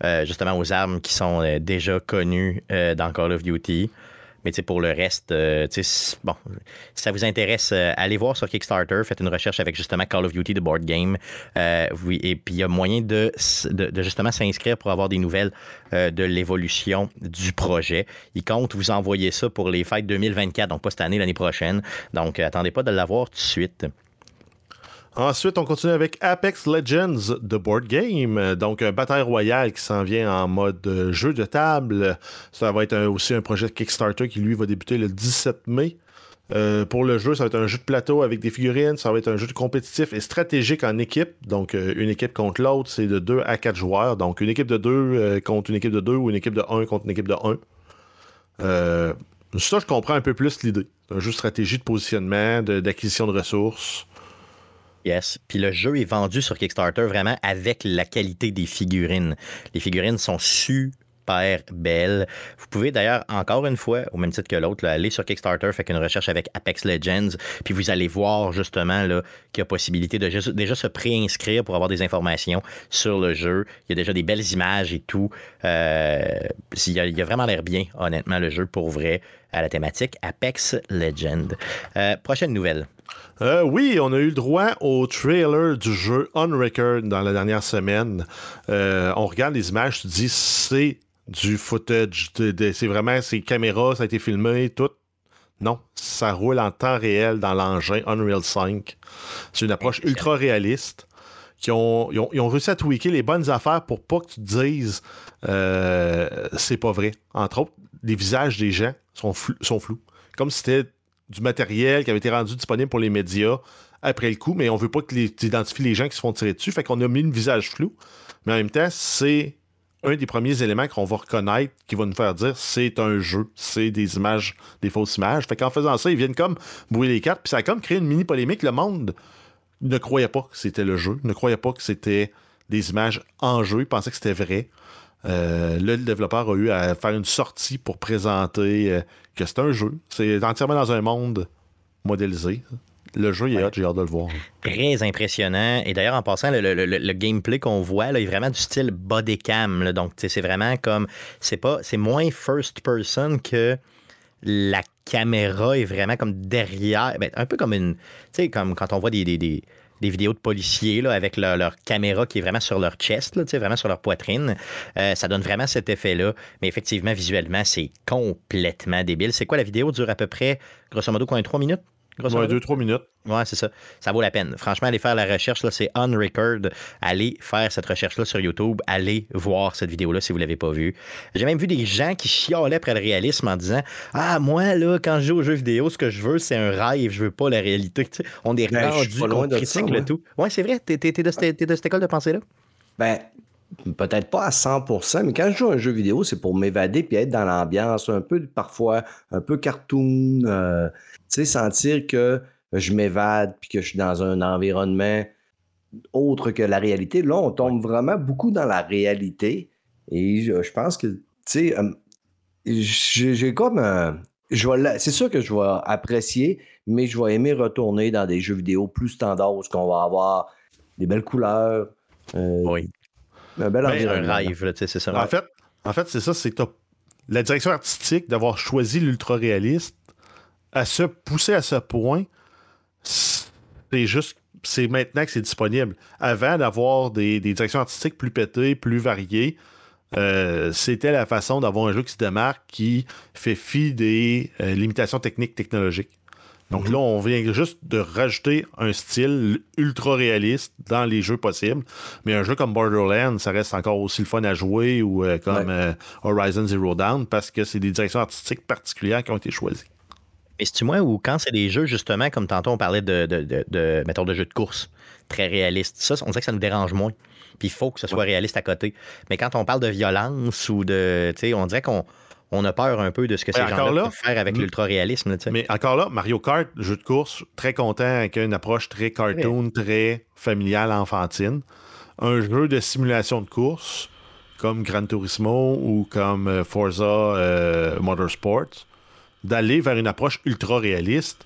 euh, justement aux armes qui sont déjà connues dans Call of Duty. Mais pour le reste, bon, si ça vous intéresse, allez voir sur Kickstarter, faites une recherche avec justement Call of Duty, The Board Game. oui, et puis il y a moyen de, justement s'inscrire pour avoir des nouvelles de l'évolution du projet. Ils comptent vous envoyer ça pour les fêtes 2024, donc pas cette année, l'année prochaine. Donc attendez pas de l'avoir tout de suite. Ensuite, on continue avec Apex Legends The Board Game. Donc, un bataille royale qui s'en vient en mode euh, jeu de table. Ça va être aussi un projet de Kickstarter qui, lui, va débuter le 17 mai. Euh, pour le jeu, ça va être un jeu de plateau avec des figurines. Ça va être un jeu de compétitif et stratégique en équipe. Donc, euh, une équipe contre l'autre, c'est de 2 à 4 joueurs. Donc, une équipe de 2 contre une équipe de 2 ou une équipe de 1 contre une équipe de 1. Euh, ça, je comprends un peu plus l'idée. Un jeu de stratégie de positionnement, d'acquisition de, ressources. Puis le jeu est vendu sur Kickstarter vraiment avec la qualité des figurines. Les figurines sont super belles. Vous pouvez d'ailleurs, encore une fois, au même titre que l'autre, aller sur Kickstarter, faire une recherche avec Apex Legends, puis vous allez voir justement qu'il y a possibilité de déjà se préinscrire pour avoir des informations sur le jeu. Il y a déjà des belles images et tout. Euh, il, il y a vraiment l'air bien, honnêtement, le jeu pour vrai à la thématique Apex Legends. Euh, prochaine nouvelle. Euh, oui, on a eu le droit au trailer du jeu On Record dans la dernière semaine. Euh, on regarde les images, tu dis c'est du footage, c'est vraiment ces caméras, ça a été filmé, tout. Non, ça roule en temps réel dans l'engin Unreal 5. C'est une approche ultra réaliste. Qui ont, ils, ont, réussi à tweaker les bonnes affaires pour pas que tu te dises euh, c'est pas vrai. Entre autres, les visages des gens sont, flou- sont flous. Comme si c'était du matériel qui avait été rendu disponible pour les médias après le coup, mais on veut pas que tu identifies les gens qui se font tirer dessus. Fait qu'on a mis le visage flou. Mais en même temps, c'est un des premiers éléments qu'on va reconnaître qui va nous faire dire c'est un jeu, c'est des images, des fausses images. Fait qu'en faisant ça, ils viennent comme brouiller les cartes, puis ça a comme créé une mini polémique. Le monde ne croyait pas que c'était le jeu, ne croyait pas que c'était des images en jeu, il pensait que c'était vrai. Euh, là, le développeur a eu à faire une sortie pour présenter euh, que c'est un jeu. C'est entièrement dans un monde modélisé. Le jeu, il est hot, j'ai hâte de le voir. Très impressionnant. Et d'ailleurs, en passant, le, le- le- le gameplay qu'on voit là, est vraiment du style body cam. là. Donc, c'est vraiment comme. C'est pas. C'est moins first person que la caméra est vraiment comme derrière. ben, un peu comme une. Tu comme quand on voit des, vidéos de policiers avec leur, caméra qui est vraiment sur leur chest, vraiment sur leur poitrine. Euh, ça donne vraiment cet effet-là. Mais effectivement, visuellement, c'est complètement débile. C'est quoi la vidéo dure à peu près, grosso modo, quoi, trois minutes? Grosso Ouais, deux, trois minutes. Ouais, c'est ça. Ça vaut la peine. Franchement, allez faire la recherche, là, c'est on record. Allez faire cette recherche-là sur YouTube. Allez voir cette vidéo-là si vous ne l'avez pas vue. J'ai même vu des gens qui chialaient après le réalisme en disant Ah, moi, là, quand je joue aux jeux vidéo, ce que je veux, c'est un rêve, je veux pas la réalité. On est Ben, rendu loin de critique ça, le tout. Ouais, c'est vrai. T'es, t'es- t'es de, cette- t'es de cette école de pensée-là? Ben, peut-être pas à 100%, mais quand je joue à un jeu vidéo, c'est pour m'évader puis être dans l'ambiance, un peu parfois un peu cartoon, euh, tu sais, sentir que je m'évade puis que je suis dans un environnement autre que la réalité. Là, on tombe vraiment beaucoup dans la réalité et je, pense que, tu sais, j'ai comme un. C'est sûr que je vais apprécier, mais je vais aimer retourner dans des jeux vidéo plus standards où ce qu'on va avoir des belles couleurs, euh, Oui. Un bel Ben, environnement. Un c'est ça. En fait, en fait c'est ça, c'est la direction artistique d'avoir choisi l'ultra-réaliste, à se pousser à ce point, c'est juste, c'est maintenant que c'est disponible. Avant d'avoir des, des directions artistiques plus pétées, plus variées, euh, c'était la façon d'avoir un jeu qui se démarque, qui fait fi des euh, limitations techniques, technologiques. Donc là, on vient juste de rajouter un style ultra réaliste dans les jeux possibles. Mais un jeu comme Borderlands, ça reste encore aussi le fun à jouer ou euh, comme Ouais. euh, Horizon Zero Dawn parce que c'est des directions artistiques particulières qui ont été choisies. Mais c'est-tu moi ou quand c'est des jeux, justement, comme tantôt on parlait de, de, de, de- mettons, de jeux de course très réalistes, ça, on dirait que ça nous dérange moins. Puis il faut que ce soit réaliste à côté. Mais quand on parle de violence ou de. Tu sais, on dirait qu'on on a peur un peu de ce que ces gens-là peuvent faire avec l'ultra-réalisme. Mais encore là, Mario Kart, jeu de course, très content avec une approche très cartoon, très familiale, enfantine. Un jeu de simulation de course comme Gran Turismo ou comme euh, Forza euh, Motorsport, d'aller vers une approche ultra réaliste,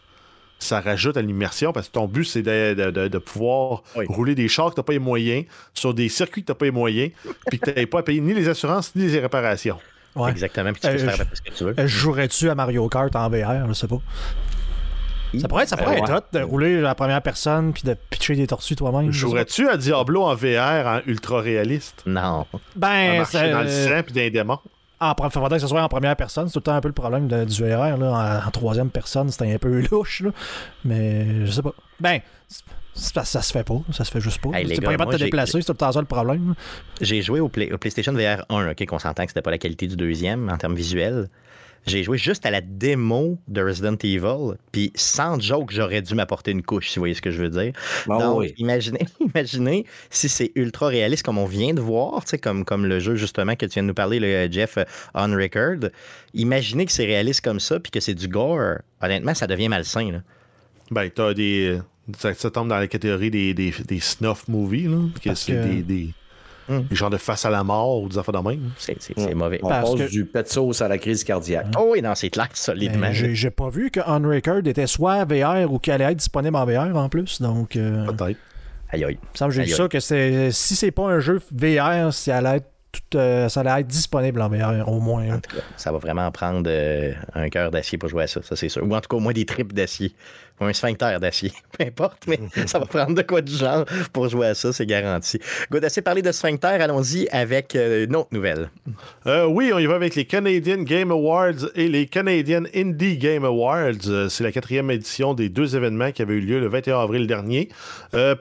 ça rajoute à l'immersion parce que ton but, c'est de, de- de- de pouvoir Oui. rouler des chars que tu n'as pas les moyens, sur des circuits que tu n'as pas les moyens, puis que tu n'avais pas à payer ni les assurances ni les réparations. Ouais. Exactement. Puis tu peux Euh, faire à je- peu près ce que tu veux. Euh, jouerais-tu à Mario Kart en VR, je sais pas. Ça pourrait être, ça pourrait Euh, être ouais. hot de rouler la première personne puis de pitcher des tortues toi-même. Jouerais-tu à Diablo en VR en ultra réaliste? Non. Ben, marcher ça- dans le sang puis dans les démons? en, faudrait que ce soit en première personne. C'est tout le temps un peu le problème de, du VR. Là. En, troisième personne, c'était un peu (laughs) louche. Là. Mais je sais pas. Ben, ça, ça, se fait pas, ça se fait juste pas. Hey, pas capable de te déplacer, c'est tout le temps ça le problème. J'ai joué au, PlayStation VR 1, ok, qu'on s'entend que c'était pas la qualité du deuxième en termes visuels. J'ai joué juste à la démo de Resident Evil, puis sans joke, j'aurais dû m'apporter une couche, si vous voyez ce que je veux dire. Ah Donc, imaginez, (laughs) imaginez si c'est ultra réaliste comme on vient de voir, comme, comme le jeu justement que tu viens de nous parler, le Jeff euh, On Record. Imaginez que c'est réaliste comme ça, puis que c'est du gore. Honnêtement, ça devient malsain. Là. Ben, t'as des. Ça, tombe dans la catégorie des, des, des snuff movies, là. Que c'est des, des, des, genres de face à la mort ou des affaires de même. C'est hum. mauvais. On Parce passe que... du pet sauce à la crise cardiaque. Oh oui, non, c'est clair, solidement. Ben, j'ai pas vu que On Record était soit VR ou qu'elle allait être disponible en VR en plus. Donc. Euh... Peut-être. Aïe aïe. J'ai vu ça que c'est si c'est pas un jeu VR, si elle allait être tout, euh, ça allait être disponible en VR au moins. ça va vraiment prendre euh, un cœur d'acier pour jouer à ça, ça c'est sûr. Ou en tout cas au moins des tripes d'acier un sphincter d'acier. (laughs) Peu importe, mais (laughs) ça va prendre de quoi du genre pour jouer à ça, c'est garanti. Good, assez parlé de sphincter, allons-y avec euh, une autre nouvelle. Euh, oui, on y va avec les Canadian Game Awards et les Canadian Indie Game Awards. C'est la quatrième édition des deux événements qui avaient eu lieu le 21 avril dernier.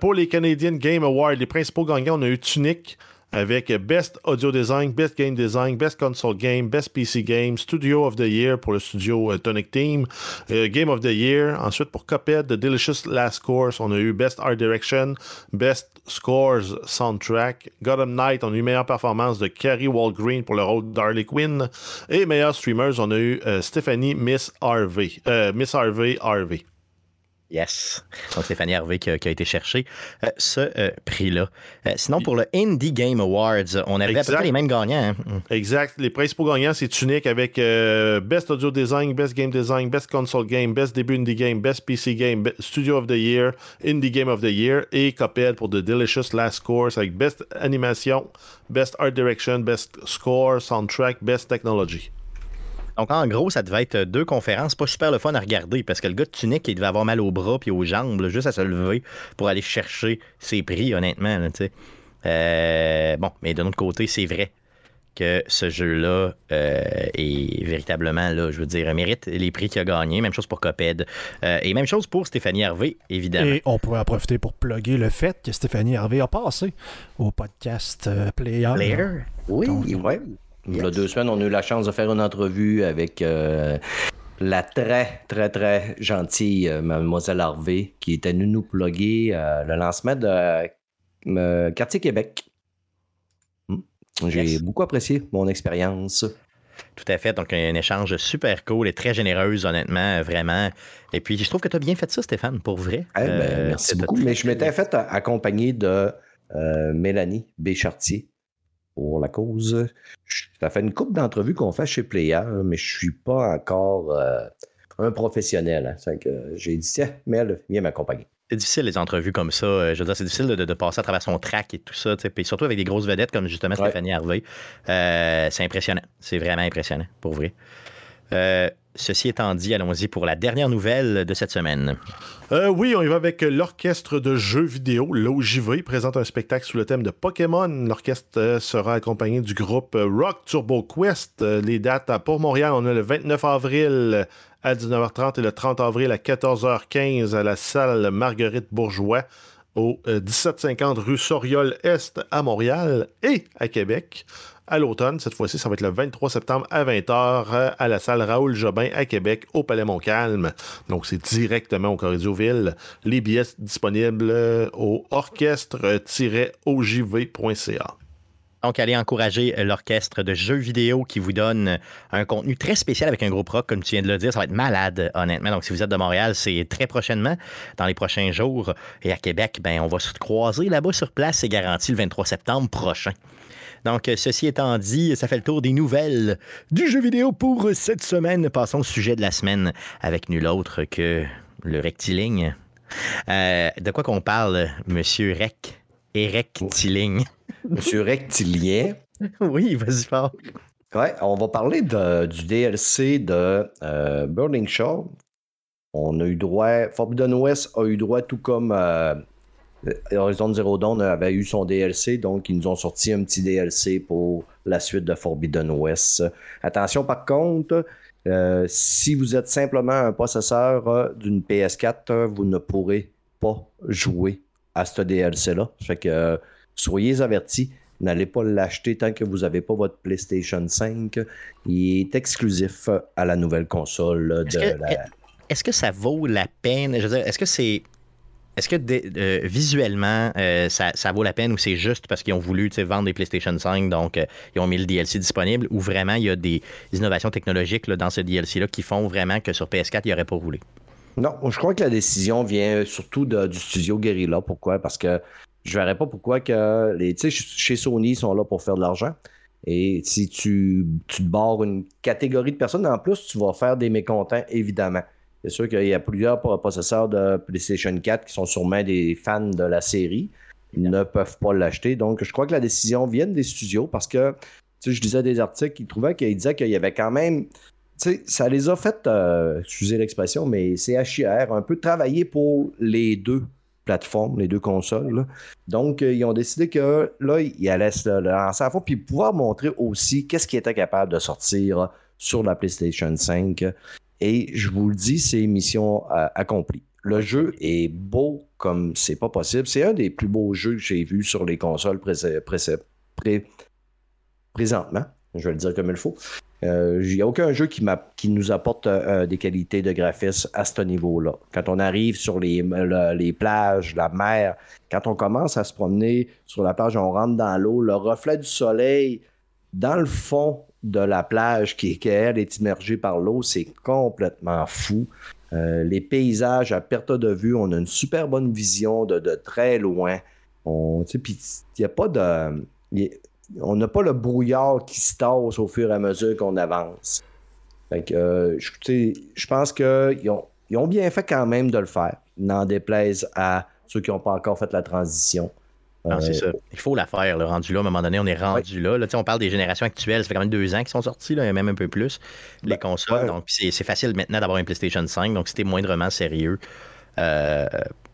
pour les Canadian Game Awards, les principaux gagnants, on a eu Tunic, avec Best Audio Design, Best Game Design, Best Console Game, Best PC Game, Studio of the Year pour le studio euh, Tonic Team, euh, Game of the Year. Ensuite, pour Cuphead, The Delicious Last Course, on a eu Best Art Direction, Best Scores Soundtrack. Gotham Knight, on a eu meilleure performance de Carrie Walgreen pour le rôle d'Harley Quinn. Et meilleurs streamers, on a eu euh, Stephanie Miss Harvey. Miss Harvey Harvey. Yes. Donc, Stéphanie Hervé qui a, été chercher euh, ce euh, prix-là. Euh, sinon, pour le Indie Game Awards, on avait à peu près les mêmes gagnants. Hein. Mm. Exact. Les principaux gagnants, c'est Tunic avec Best Audio Design, Best Game Design, Best Console Game, Best Debut Indie Game, Best PC Game, Studio of the Year, Indie Game of the Year et Cuphead pour The Delicious Last Course avec Best Animation, Best Art Direction, Best Score, Soundtrack, Best Technology. Donc, en gros, ça devait être deux conférences pas super le fun à regarder parce que le gars de tunique, il devait avoir mal aux bras puis aux jambes, juste à se lever pour aller chercher ses prix, honnêtement. Euh, bon, mais de l'autre côté, c'est vrai que ce jeu-là euh, est véritablement, là, je veux dire, mérite les prix qu'il a gagnés. Même chose pour Coped. Euh, et même chose pour Stéphanie Hervé, évidemment. Et on pourrait en profiter pour plugger le fait que Stéphanie Hervé a passé au podcast Player. Player? Oui, oui. Il y a deux semaines, on a eu la chance de faire une entrevue avec euh, la très, très, très gentille euh, Mademoiselle Harvey qui était venue nous plugger euh, le lancement de Quartier Québec. Hmm. J'ai beaucoup apprécié mon expérience. Tout à fait. Donc, un échange super cool et très généreuse, honnêtement, vraiment. Et puis, je trouve que tu as bien fait ça, Stéphane, pour vrai. Eh ben, merci beaucoup. Mais je m'étais fait accompagner de Mélanie Béchartier, pour la cause. Ça fait une couple d'entrevues qu'on fait chez Player, mais je suis pas encore euh, un professionnel. Hein. J'ai dit, tiens, Mel, viens m'accompagner. C'est difficile les entrevues comme ça. Euh, je veux dire, c'est difficile de, passer à travers son track et tout ça. Puis surtout avec des grosses vedettes comme justement Stéphanie Harvey. Euh, c'est impressionnant. C'est vraiment impressionnant, pour vrai. Ceci étant dit, allons-y pour la dernière nouvelle de cette semaine. Euh, oui, on y va avec l'orchestre de jeux vidéo, l'OJV, présente un spectacle sous le thème de Pokémon. L'orchestre euh, sera accompagné du groupe Rock Turbo Quest. Euh, les dates pour Montréal, on a le 29 avril à 19h30 et le 30 avril à 14h15 à la salle Marguerite Bourgeois au 1750 rue Soriol-Est à Montréal et à Québec à l'automne. Cette fois-ci, ça va être le 23 septembre à 20h euh, à la salle Raoul Jobin à Québec, au Palais Montcalm. Donc, c'est directement au Corridor-Ville. Les billets disponibles euh, au orchestre-ojv.ca. Donc, allez encourager l'orchestre de jeux vidéo qui vous donne un contenu très spécial avec un groupe rock, comme tu viens de le dire. Ça va être malade, honnêtement. Donc, si vous êtes de Montréal, c'est très prochainement, dans les prochains jours. Et à Québec, ben, on va se croiser là-bas sur place. C'est garanti le 23 septembre prochain. Donc, euh, ceci étant dit, ça fait le tour des nouvelles du jeu vidéo pour cette semaine. Passons au sujet de la semaine avec nul autre que le rectiligne. Euh, de quoi qu'on parle, Monsieur Rec? Eric Tilling. (laughs) Monsieur Rectilien. (laughs) oui, vas-y fort. Ouais, on va parler du DLC de euh, Burning Shore. On a eu droit, Forbidden West a eu droit, tout comme Horizon Zero Dawn avait eu son DLC, donc ils nous ont sorti un petit DLC pour la suite de Forbidden West. Attention par contre, euh, si vous êtes simplement un possesseur euh, d'une PS4, vous ne pourrez pas jouer à ce DLC-là. Fait que soyez avertis. N'allez pas l'acheter tant que vous n'avez pas votre PlayStation 5. Il est exclusif à la nouvelle console de la. Est-ce que ça vaut la peine? Je veux dire, est-ce que c'est est-ce que euh, visuellement, euh, ça, vaut la peine ou c'est juste parce qu'ils ont voulu vendre des PlayStation 5, donc euh, ils ont mis le DLC disponible, ou vraiment il y a des innovations technologiques dans ce DLC-là qui font vraiment que sur PS4, il aurait pas roulé? Non, je crois que la décision vient surtout du studio Guerrilla. Pourquoi? Parce que je ne verrais pas pourquoi que les. Chez Sony, sont là pour faire de l'argent. Et si tu, tu te barres une catégorie de personnes, en plus, tu vas faire des mécontents, évidemment. C'est sûr qu'il y a plusieurs possesseurs de PlayStation 4 qui sont sûrement des fans de la série. Ils ne peuvent pas l'acheter. Donc, je crois que la décision vient des studios parce que, tu sais, je disais des articles qui trouvaient qu'ils disaient qu'il y avait quand même. Tu sais, ça les a fait, euh, excusez l'expression, mais c'est HIR, un peu travailler pour les deux plateformes, les deux consoles. Donc, euh, ils ont décidé que là, ils allaient se lancer à fond, puis pouvoir montrer aussi qu'est-ce qui était capable de sortir sur la PlayStation 5. Et je vous le dis, c'est mission euh, accomplie. Le jeu est beau comme c'est pas possible. C'est un des plus beaux jeux que j'ai vus sur les consoles présentement. Je vais le dire comme il faut. Il euh, n'y a aucun jeu qui, qui nous apporte euh, des qualités de graphisme à ce niveau-là. Quand on arrive sur les, les, plages, la mer, quand on commence à se promener sur la plage, on rentre dans l'eau, le reflet du soleil dans le fond de la plage qui, elle, est immergée par l'eau, c'est complètement fou. Euh, les paysages à perte de vue, on a une super bonne vision de, très loin. On, de. n'a pas le brouillard qui se tasse au fur et à mesure qu'on avance. Euh, je pense qu'ils ont, ils ont bien fait quand même de le faire, n'en déplaise à ceux qui n'ont pas encore fait la transition. Non, c'est ça. Il faut la faire, le rendu là. À un moment donné, on est rendu là. là on parle des générations actuelles. Ça fait quand même deux ans qu'ils sont sortis, là, même un peu plus, les ben, consoles. Donc, c'est facile maintenant d'avoir une PlayStation 5. Donc, si moindrement sérieux, euh,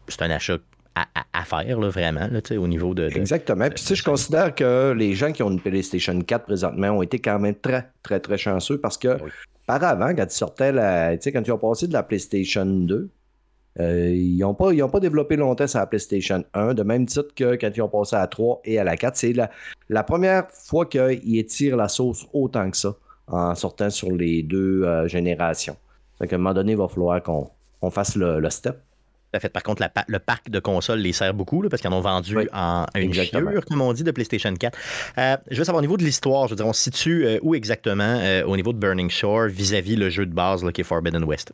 c'est un achat à, faire, là, vraiment, là, au niveau de, Exactement. Puis, je considère que les gens qui ont une PlayStation 4 présentement ont été quand même très, très, très chanceux parce que, par avant, quand ils sortaient, la, quand ils ont passé de la PlayStation 2 euh, ils n'ont pas, pas développé longtemps sur la PlayStation 1, de même titre que quand ils ont passé à la 3 et à la 4. C'est la, première fois qu'ils étirent la sauce autant que ça en sortant sur les deux euh, générations. Donc, à un moment donné, il va falloir qu'on fasse le, step. Fait, par contre, le parc de consoles les sert beaucoup parce qu'ils en ont vendu en une chiure, comme on dit, de PlayStation 4. Euh, je veux savoir au niveau de l'histoire, je veux dire, on se situe où exactement au niveau de Burning Shore vis-à-vis le jeu de base qui est Forbidden West?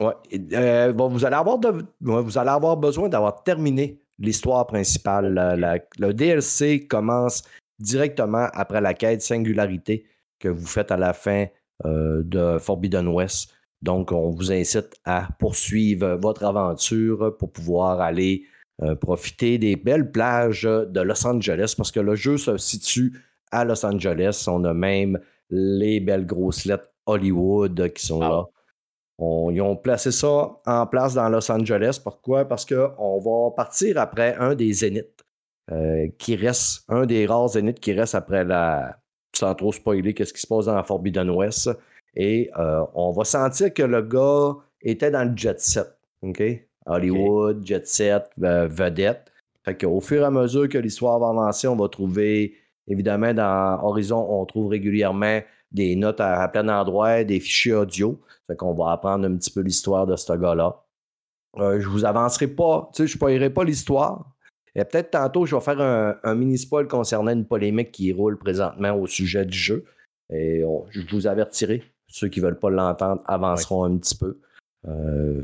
Ouais. Euh, vous, allez avoir vous allez avoir besoin d'avoir terminé l'histoire principale. le DLC commence directement après la quête singularité que vous faites à la fin euh, de Forbidden West. Donc, on vous incite à poursuivre votre aventure pour pouvoir aller euh, profiter des belles plages de Los Angeles parce que le jeu se situe à Los Angeles. On a même les belles grosses lettres Hollywood qui sont là ils ont placé ça en place dans Los Angeles. Pourquoi? Parce qu'on va partir après un des zéniths euh, qui reste, un des rares zéniths qui reste après la. Sans trop spoiler, qu'est-ce qui se passe dans la Forbidden West. Et euh, on va sentir que le gars était dans le jet set. OK? Hollywood, jet set, euh, vedette. Fait qu'au fur et à mesure que l'histoire va avancer, on va trouver, évidemment, dans Horizon, on trouve régulièrement des notes à, plein endroit, des fichiers audio. Fait qu'on va apprendre un petit peu l'histoire de ce gars-là. Euh, je vous avancerai pas, tu sais, je ne spoilerai pas l'histoire. Et peut-être tantôt, je vais faire un, mini-spoil concernant une polémique qui roule présentement au sujet du jeu. Et je vous avertirai. Ceux qui ne veulent pas l'entendre avanceront un petit peu. Euh,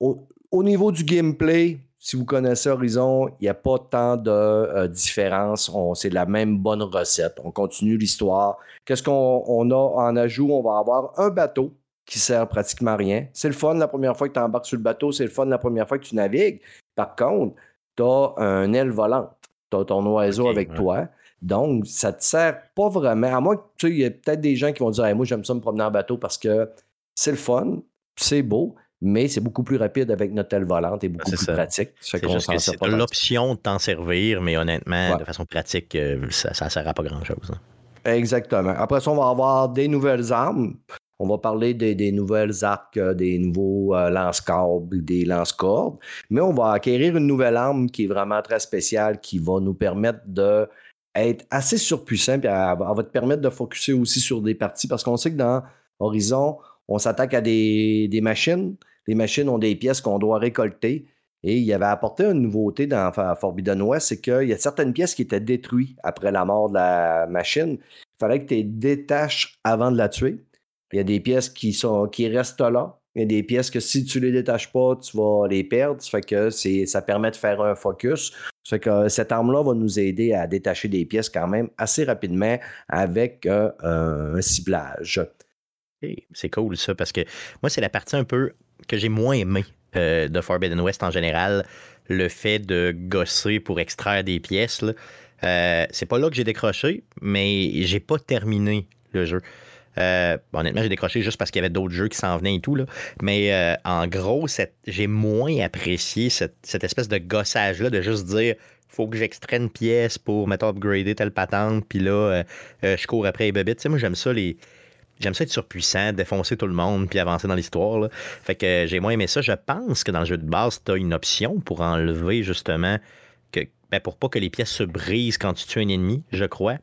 au, niveau du gameplay, si vous connaissez Horizon, il n'y a pas tant de euh, différence. C'est la même bonne recette. On continue l'histoire. Qu'est-ce qu'on a en ajout? On va avoir un bateau qui sert pratiquement à rien. C'est le fun la première fois que tu embarques sur le bateau. C'est le fun la première fois que tu navigues. Par contre, tu as un aile volante. Tu as ton oiseau avec toi. Donc, ça ne te sert pas vraiment. À moins que, tu sais, il y a peut-être des gens qui vont dire Moi, j'aime ça me promener en bateau parce que c'est le fun, c'est beau, mais c'est beaucoup plus rapide avec notre aile volante et beaucoup C'est plus ça. pratique. C'est juste que c'est l'option de t'en servir, mais honnêtement, Ouais. de façon pratique, euh, ça ne sert à pas grand-chose. hein. Exactement. Après ça, on va avoir des nouvelles armes. On va parler des, des nouvelles arcs, euh, des nouveaux euh, lance-cordes, des lance-cordes. Mais on va acquérir une nouvelle arme qui est vraiment très spéciale, qui va nous permettre de être assez surpuissant, puis elle, va elle va te permettre de focuser aussi sur des parties, parce qu'on sait que dans Horizon, on s'attaque à des, machines. Les machines ont des pièces qu'on doit récolter. Et il avait apporté une nouveauté dans Forbidden West, c'est qu'il y a certaines pièces qui étaient détruites après la mort de la machine. Il fallait que tu les détaches avant de la tuer. Il y a des pièces qui, sont, qui restent là. Il y a des pièces que si tu les détaches pas, tu vas les perdre. Ça fait que ça permet de faire un focus. Ça que euh, cette arme-là va nous aider à détacher des pièces quand même assez rapidement avec euh, un ciblage. C'est cool ça, parce que moi, c'est la partie un peu que j'ai moins aimée euh, de Forbidden West en général, le fait de gosser pour extraire des pièces. Euh, c'est pas là que j'ai décroché, mais j'ai pas terminé le jeu. Euh, honnêtement, j'ai décroché juste parce qu'il y avait d'autres jeux qui s'en venaient et tout. Là. Mais en gros, j'ai moins apprécié cette, espèce de gossage-là, de juste dire faut que j'extrais une pièce pour, mettons, upgrader telle patente, puis là, je cours après les bébites. Tu sais, moi, j'aime ça, les. J'aime ça être surpuissant, défoncer tout le monde, puis avancer dans l'histoire. Fait que j'ai moins aimé ça. Je pense que dans le jeu de base, tu as une option pour enlever justement que. Ben, pour pas que les pièces se brisent quand tu tues un ennemi, je crois.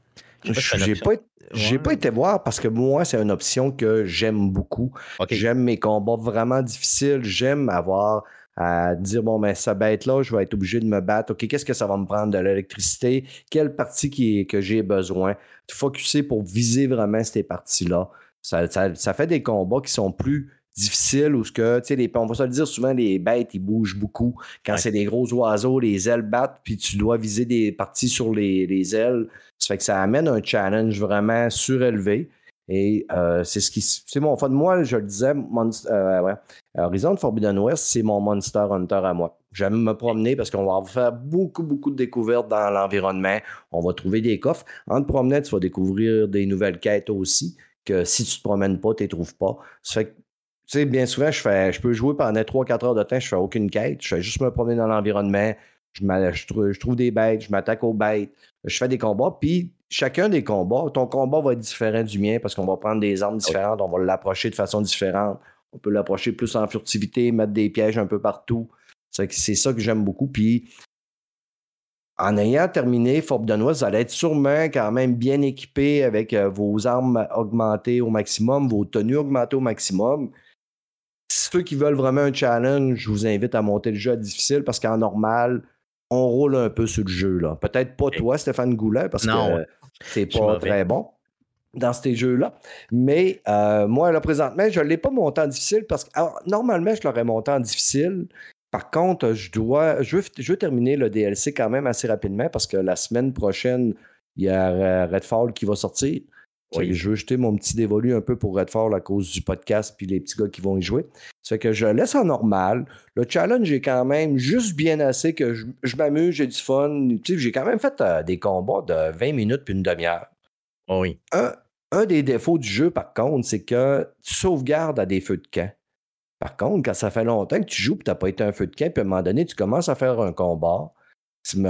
J'ai pas, j'ai pas été voir parce que moi, c'est une option que j'aime beaucoup. J'aime mes combats vraiment difficiles. J'aime avoir à dire bon, ben, ça bête-là, je vais être obligé de me battre. OK, qu'est-ce que ça va me prendre de l'électricité? Quelle partie qui que j'ai besoin? De focuser pour viser vraiment ces parties-là. Ça, ça- ça fait des combats qui sont plus difficiles ou ce que, tu sais, les- on va se le dire souvent, les bêtes, ils bougent beaucoup. Quand Ouais. c'est des gros oiseaux, les ailes battent, puis tu dois viser des parties sur les, les ailes. Ça fait que ça amène un challenge vraiment surélevé. Et euh, c'est ce qui. C'est mon fun. Moi, je le disais, Monst- euh, ouais, Horizon Forbidden West, c'est mon Monster Hunter à moi. J'aime me promener parce qu'on va faire beaucoup, beaucoup de découvertes dans l'environnement. On va trouver des coffres. En te promenant, tu vas découvrir des nouvelles quêtes aussi que si tu te promènes pas, tu les trouves pas. Ça fait que, tu sais, bien souvent, je fais, je peux jouer pendant 3-4 heures de temps, je fais aucune quête. Je fais juste me promener dans l'environnement. Je, je trouve, je trouve des bêtes, je m'attaque aux bêtes, je fais des combats, puis chacun des combats, ton combat va être différent du mien parce qu'on va prendre des armes différentes, on va l'approcher de façon différente. On peut l'approcher plus en furtivité, mettre des pièges un peu partout. C'est ça que j'aime beaucoup. Puis en ayant terminé Forbidden West, vous allez être sûrement quand même bien équipé avec euh, vos armes augmentées au maximum, vos tenues augmentées au maximum. Ceux qui veulent vraiment un challenge, je vous invite à monter le jeu à difficile parce qu'en normal, on roule un peu sur le jeu. là. Peut-être pas toi, Stéphane Goulet, parce Non, que c'est pas très bon dans ces jeux-là. Mais euh, moi, là, présentement, je ne l'ai pas monté en difficile parce que alors, normalement, je l'aurais monté en difficile. Par contre, je dois. Je veux, je veux terminer le DLC quand même assez rapidement parce que la semaine prochaine, il y a Redfall qui va sortir. Que Je veux jeter mon petit dévolu un peu pour Redfall à cause du podcast puis les petits gars qui vont y jouer. Ça fait que je laisse en normal. Le challenge est quand même juste bien assez que je, je m'amuse, j'ai du fun. Tu sais, j'ai quand même fait euh, des combats de 20 minutes puis une demi-heure. Oh oui. Un, un des défauts du jeu, par contre, c'est que tu sauvegardes à des feux de camp. Par contre, quand ça fait longtemps que tu joues et tu n'as pas été un feu de camp, puis à un moment donné, tu commences à faire un combat.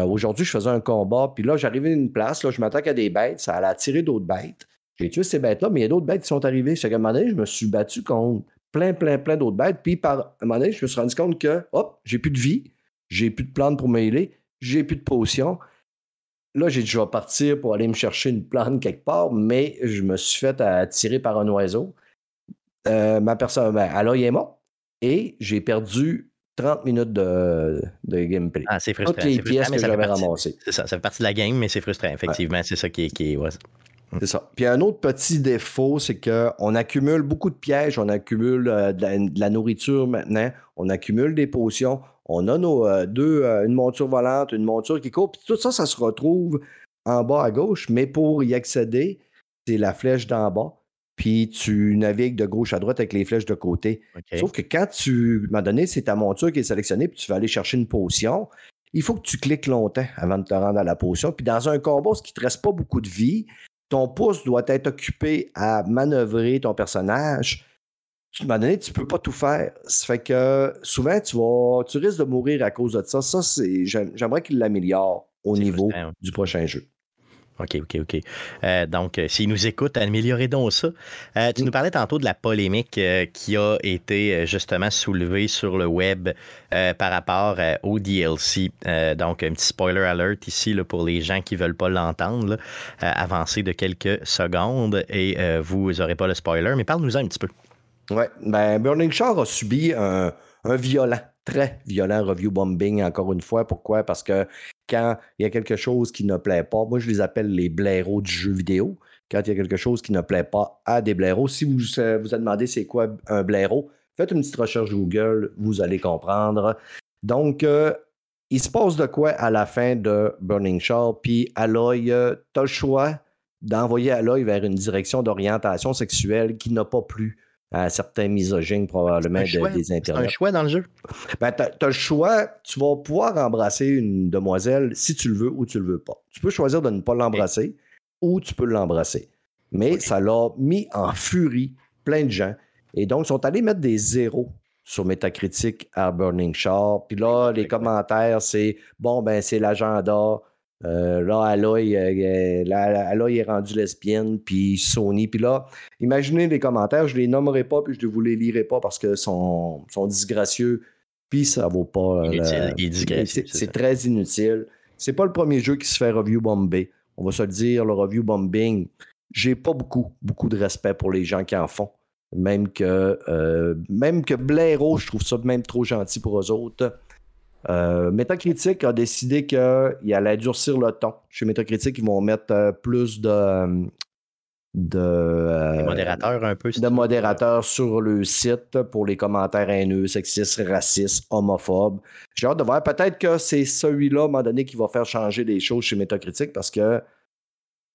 Aujourd'hui, je faisais un combat, puis là, j'arrivais à une place, là, je m'attaque à des bêtes, ça allait attirer d'autres bêtes. J'ai tué ces bêtes-là, mais il y a d'autres bêtes qui sont arrivées. Qu'à un moment donné, je me suis battu contre plein, plein, plein d'autres bêtes. Puis par à un moment donné, je me suis rendu compte que, hop, j'ai plus de vie, j'ai plus de plantes pour m'aider, j'ai plus de potions. Là, j'ai vais partir pour aller me chercher une plante quelque part, mais je me suis fait attirer par un oiseau. Euh, ma personne, ben, alors, il est mort. Et j'ai perdu 30 minutes de, de gameplay. Ah, c'est frustrant. Toutes les pièces que j'avais ramassées. C'est ça, ça fait partie de la game, mais c'est frustrant, effectivement. C'est ça qui est. Qui est ouais. C'est ça. Puis un autre petit défaut, c'est qu'on accumule beaucoup de pièges, on accumule euh, de, la, de la nourriture maintenant, on accumule des potions, on a nos euh, deux, euh, une monture volante, une monture qui court, puis tout ça, ça se retrouve en bas à gauche, mais pour y accéder, c'est la flèche d'en bas, puis tu navigues de gauche à droite avec les flèches de côté. Sauf que quand tu, à un moment donné, c'est ta monture qui est sélectionnée, puis tu vas aller chercher une potion, il faut que tu cliques longtemps avant de te rendre à la potion. Puis dans un combat, ce qui ne te reste pas beaucoup de vie, ton pouce doit être occupé à manœuvrer ton personnage. à un moment donné, tu peux pas tout faire. Ça fait que souvent, tu vas, tu risques de mourir à cause de ça. Ça, c'est, j'aimerais qu'il l'améliore au niveau frustrant, du prochain jeu. OK, OK, OK. Euh, donc, euh, s'ils nous écoutent, améliorez donc ça. Euh, tu nous parlais tantôt de la polémique qui a été justement soulevée sur le web par rapport au DLC. Donc, un petit spoiler alert ici pour les gens qui ne veulent pas l'entendre. avancez de quelques secondes et vous n'aurez pas le spoiler, mais parle-nous-en un petit peu. Ouais, ben Burning Shore a subi un violent, très violent review bombing, encore une fois. Pourquoi? Parce que quand il y a quelque chose qui ne plaît pas, moi je les appelle les blaireaux du jeu vidéo. Quand il y a quelque chose qui ne plaît pas à des blaireaux, si vous euh, vous avez demandé c'est quoi un blaireau, faites une petite recherche Google, vous allez comprendre. Donc, euh, il se passe de quoi à la fin de Burning Shore, puis Aloy, tu as le choix d'envoyer Aloy vers une direction d'orientation sexuelle qui n'a pas plu à certains misogynes, probablement de- des C'est un internets. choix dans le jeu. Ben, tu as, le choix, tu vas pouvoir embrasser une demoiselle si tu le veux ou tu le veux pas. Tu peux choisir de ne pas l'embrasser ou tu peux l'embrasser. Mais ça l'a mis en furie plein de gens. Et donc, ils sont allés mettre des zéros sur Metacritic à Burning Shore. Puis là, les commentaires, c'est bon, ben, c'est l'agenda. Euh, là, Aloy, euh, là, Aloy est rendue lesbienne, puis Sony. Puis là, imaginez les commentaires, je les nommerai pas, puis je ne vous les lirai pas parce que sont, sont disgracieux, puis ça vaut pas. euh, Inutile la- C'est très inutile. C'est pas le premier jeu qui se fait review bomber. On va se le dire, le review bombing. J'ai pas beaucoup, beaucoup de respect pour les gens qui en font. Même que, euh, même que Blaireau, je trouve ça même trop gentil pour eux autres. Euh, Metacritic a décidé qu'il allait durcir le ton. Chez Metacritic, ils vont mettre euh, plus de, euh, de, modérateurs un peu. si de modérateurs sur le site pour les commentaires haineux, sexistes, racistes, homophobes. J'ai hâte de voir. Peut-être que c'est celui-là, à un moment donné, qui va faire changer les choses chez Metacritic parce que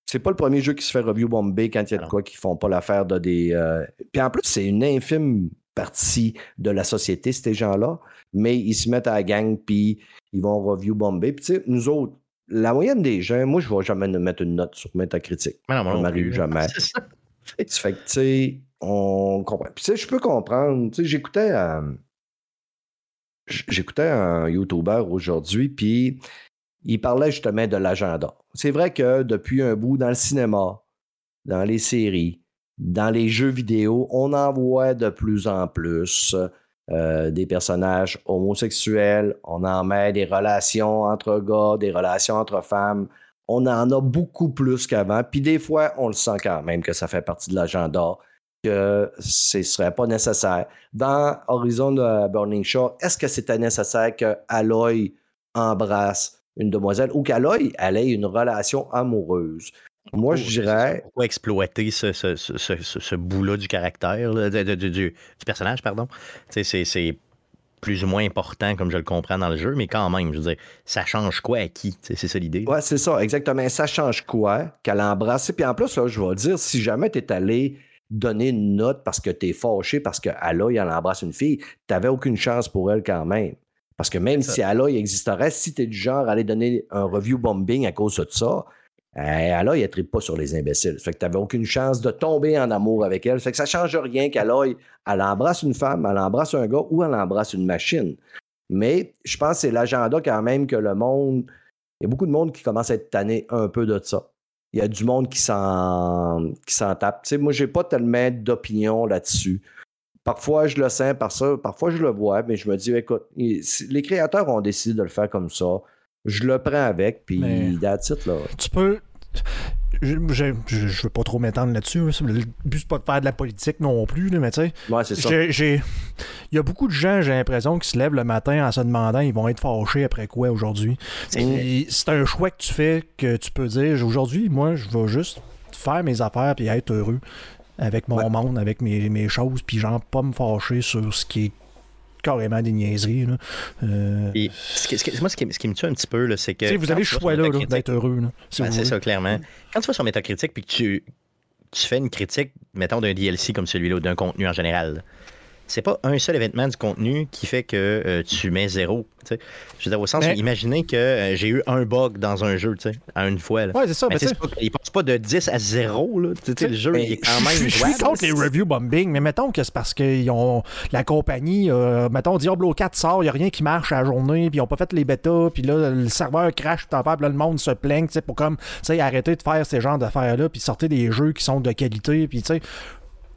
c'est pas le premier jeu qui se fait review bomber quand il y a de quoi qui font pas l'affaire de des. euh, Puis en plus, c'est une infime partie de la société, ces gens-là, mais ils se mettent à la gang puis ils vont review bomber. Puis tu sais, nous autres, la moyenne des gens, moi, je vais jamais mettre une note sur Metacritic. Mais non, moi m'arrive jamais. (laughs) Ça. Fait que, tu sais, on comprend. Puis, tu sais, je peux comprendre. Tu sais, j'écoutais. euh, j- J'écoutais un YouTuber aujourd'hui, puis il parlait justement de l'agenda. C'est vrai que depuis un bout dans le cinéma, dans les séries, dans les jeux vidéo, on en voit de plus en plus euh, des personnages homosexuels, on en met des relations entre gars, des relations entre femmes. On en a beaucoup plus qu'avant. Puis des fois, on le sent quand même que ça fait partie de l'agenda, que ce ne serait pas nécessaire. Dans Horizon de Burning Shore, est-ce que c'était nécessaire que Aloy embrasse une demoiselle ou qu'Aloy ait une relation amoureuse? Moi, je dirais. Pourquoi exploiter ce, ce, ce, ce- bout-là du caractère, là, de- du, du personnage, pardon? C'est- plus ou moins important, comme je le comprends dans le jeu, mais quand même, je veux dire, ça change quoi à qui? C'est ça l'idée. Ouais, c'est ça, exactement. Ça change quoi qu'elle a embrassé? Puis en plus, là, je vais dire, si jamais tu es allé donner une note parce que tu es fâché, parce que Aloy, elle embrasse une fille, tu n'avais aucune chance pour elle quand même. Parce que même si Aloy existerait, si tu es du genre à aller donner un review bombing à cause de ça, Aloy, elle ne pas sur les imbéciles. Fait que tu n'avais aucune chance de tomber en amour avec elle. Fait que ça ne change rien qu'Aloy, elle embrasse une femme, elle embrasse un gars ou elle embrasse une machine. Mais je pense que c'est l'agenda quand même que le monde il y a beaucoup de monde qui commence à être tanné un peu de ça. Il y a du monde qui s'en, qui s'en tape. Moi, j'ai pas tellement d'opinion là-dessus. Parfois, je le sens par ça, parfois, je le vois, mais je me dis, écoute, les créateurs ont décidé de le faire comme ça. Je le prends avec, puis it, là. Tu peux. Je, je, je- je veux pas trop m'étendre là-dessus. hein. Le but, c'est pas de faire de la politique non plus, mais tu sais. Ouais, c'est ça. Il y a beaucoup de gens, j'ai l'impression, qui se lèvent le matin en se demandant ils vont être fâchés après quoi aujourd'hui. C'est un choix que tu fais que tu peux dire aujourd'hui, moi, je vais juste faire mes affaires puis être heureux avec mon Ouais. monde, avec mes, mes choses, puis genre pas me fâcher sur ce qui est carrément des niaiseries. là. Euh, Et ce que- ce que- moi, ce qui, ce qui me tue un petit peu, là, c'est que. vous avez le choix là, d'être heureux. si Ben, c'est ça, clairement. Quand tu vas sur Metacritic puis que tu, tu fais une critique, mettons, d'un DLC comme celui-là ou d'un contenu en général, c'est pas un seul événement du contenu qui fait que euh, tu mets zéro. tu sais. Je veux dire, au sens Mais- où imaginez que euh, j'ai eu un bug dans un jeu, tu sais, à une fois. Là. Ouais, c'est ça. Mais c'est pas- il passe pas de 10 à 0. Là. Tu sais, le jeu mais il est quand je- même (laughs) je, suis contre les review bombing, mais mettons que c'est parce que ils ont, la compagnie, euh, mettons Diablo 4 sort, il n'y a rien qui marche à la journée, puis ils n'ont pas fait les bêtas, puis là, le serveur crash, tout en fait, puis là, le monde se plaint, tu sais, pour comme, tu sais, arrêter de faire ces genres d'affaires-là, puis sortir des jeux qui sont de qualité, puis tu sais,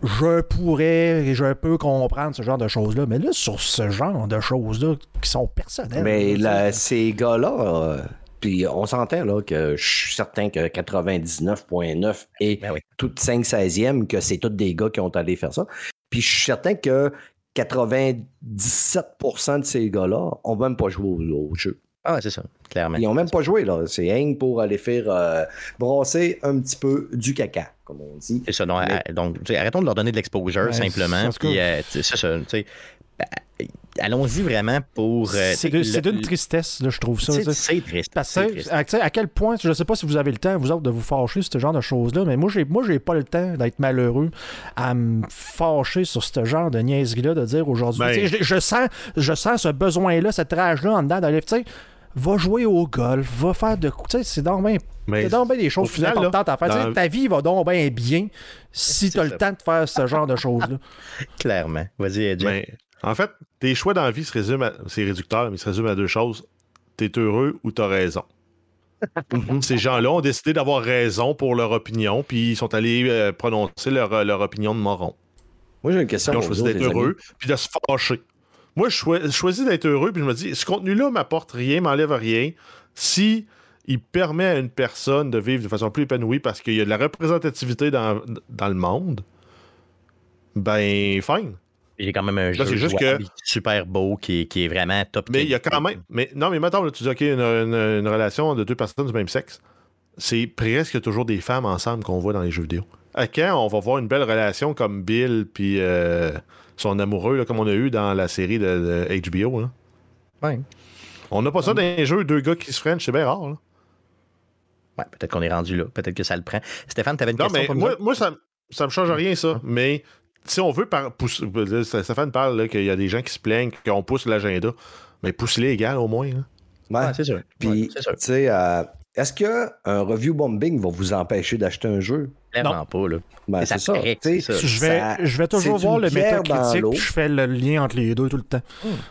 je pourrais et je peux comprendre ce genre de choses-là, mais là, sur ce genre de choses-là qui sont personnelles. Mais là, ces gars-là, euh, puis on s'entend là que je suis certain que 99.9 et Ben oui. tout 5 16e, que c'est tous des gars qui ont allé faire ça. Puis je suis certain que 97% de ces gars-là ont même pas joué au, au jeu. Ah, c'est ça, clairement. Ils ont même pas joué, là. C'est rien pour aller faire euh, brasser un petit peu du caca, comme on dit. C'est ça. Donc, Mais- à- donc, arrêtons de leur donner de l'exposure Ouais, simplement. Puis, euh, c'est ça. Allons-y vraiment pour. euh, c'est d'une tristesse, là, je trouve ça. C'est triste. Parce que, triste. à, quel point, je sais pas si vous avez le temps, vous autres, de vous fâcher sur ce genre de choses-là, mais moi, j'ai, moi, j'ai pas le temps d'être malheureux à me fâcher sur ce genre de niaiserie-là, de dire aujourd'hui. Ben- Je, je sens, je sens ce besoin-là, cette rage-là en dedans d'aller, va jouer au golf, va faire de. Tu sais, c'est donc bien. Mais C'est donc bien des choses final, là, importantes à faire. Tu sais, dans- Ta vie va donc bien bien si C'est tu as le temps de faire ce genre de choses-là. (laughs) Clairement. Vas-y. Mais, en fait, tes choix dans la vie se résument à. C'est réducteur, mais ils se résument à deux choses. T'es heureux ou t'as raison. (laughs) Ces gens-là ont décidé d'avoir raison pour leur opinion, puis ils sont allés euh, prononcer leur, leur opinion de moron. Moi, j'ai une question. Ils ont choisi d'être amis. heureux, puis de se fâcher. Moi, je choi- je choisis d'être heureux, puis je me dis, ce contenu-là m'apporte rien, m'enlève rien. Si il permet à une personne de vivre de façon plus épanouie parce qu'il y a de la représentativité dans, dans le monde, ben, fine. J'ai quand même un jeu juste que- super beau qui, qui est vraiment top. Mais il y a quand même. Mais non, mais là, tu dis, OK, une, une- une relation de deux personnes du même sexe, c'est presque toujours des femmes ensemble qu'on voit dans les jeux vidéo. À quand on va voir une belle relation comme Bill puis euh, son amoureux, là, comme on a eu dans la série de, de HBO? là? Ouais. On n'a pas ça dans les jeux, deux gars qui se freinent, c'est bien rare. là. Ouais, peut-être qu'on est rendu là. Peut-être que ça le prend. Stéphane, tu avais une Non, question mais pour moi, moi ça, ça me change rien, ça. Mais si on veut par, pousser. Stéphane parle qu'il y a des gens qui se plaignent qu'on pousse l'agenda. Mais pousse-les égal au moins. là. Ouais. Ouais, c'est sûr. Puis, tu sais, euh, est-ce qu'un review bombing va vous empêcher d'acheter un jeu? Clairement pas, là. Ben, c'est ça. Je vais, ça- je vais toujours voir le métacritique, je fais le lien entre les deux tout le temps.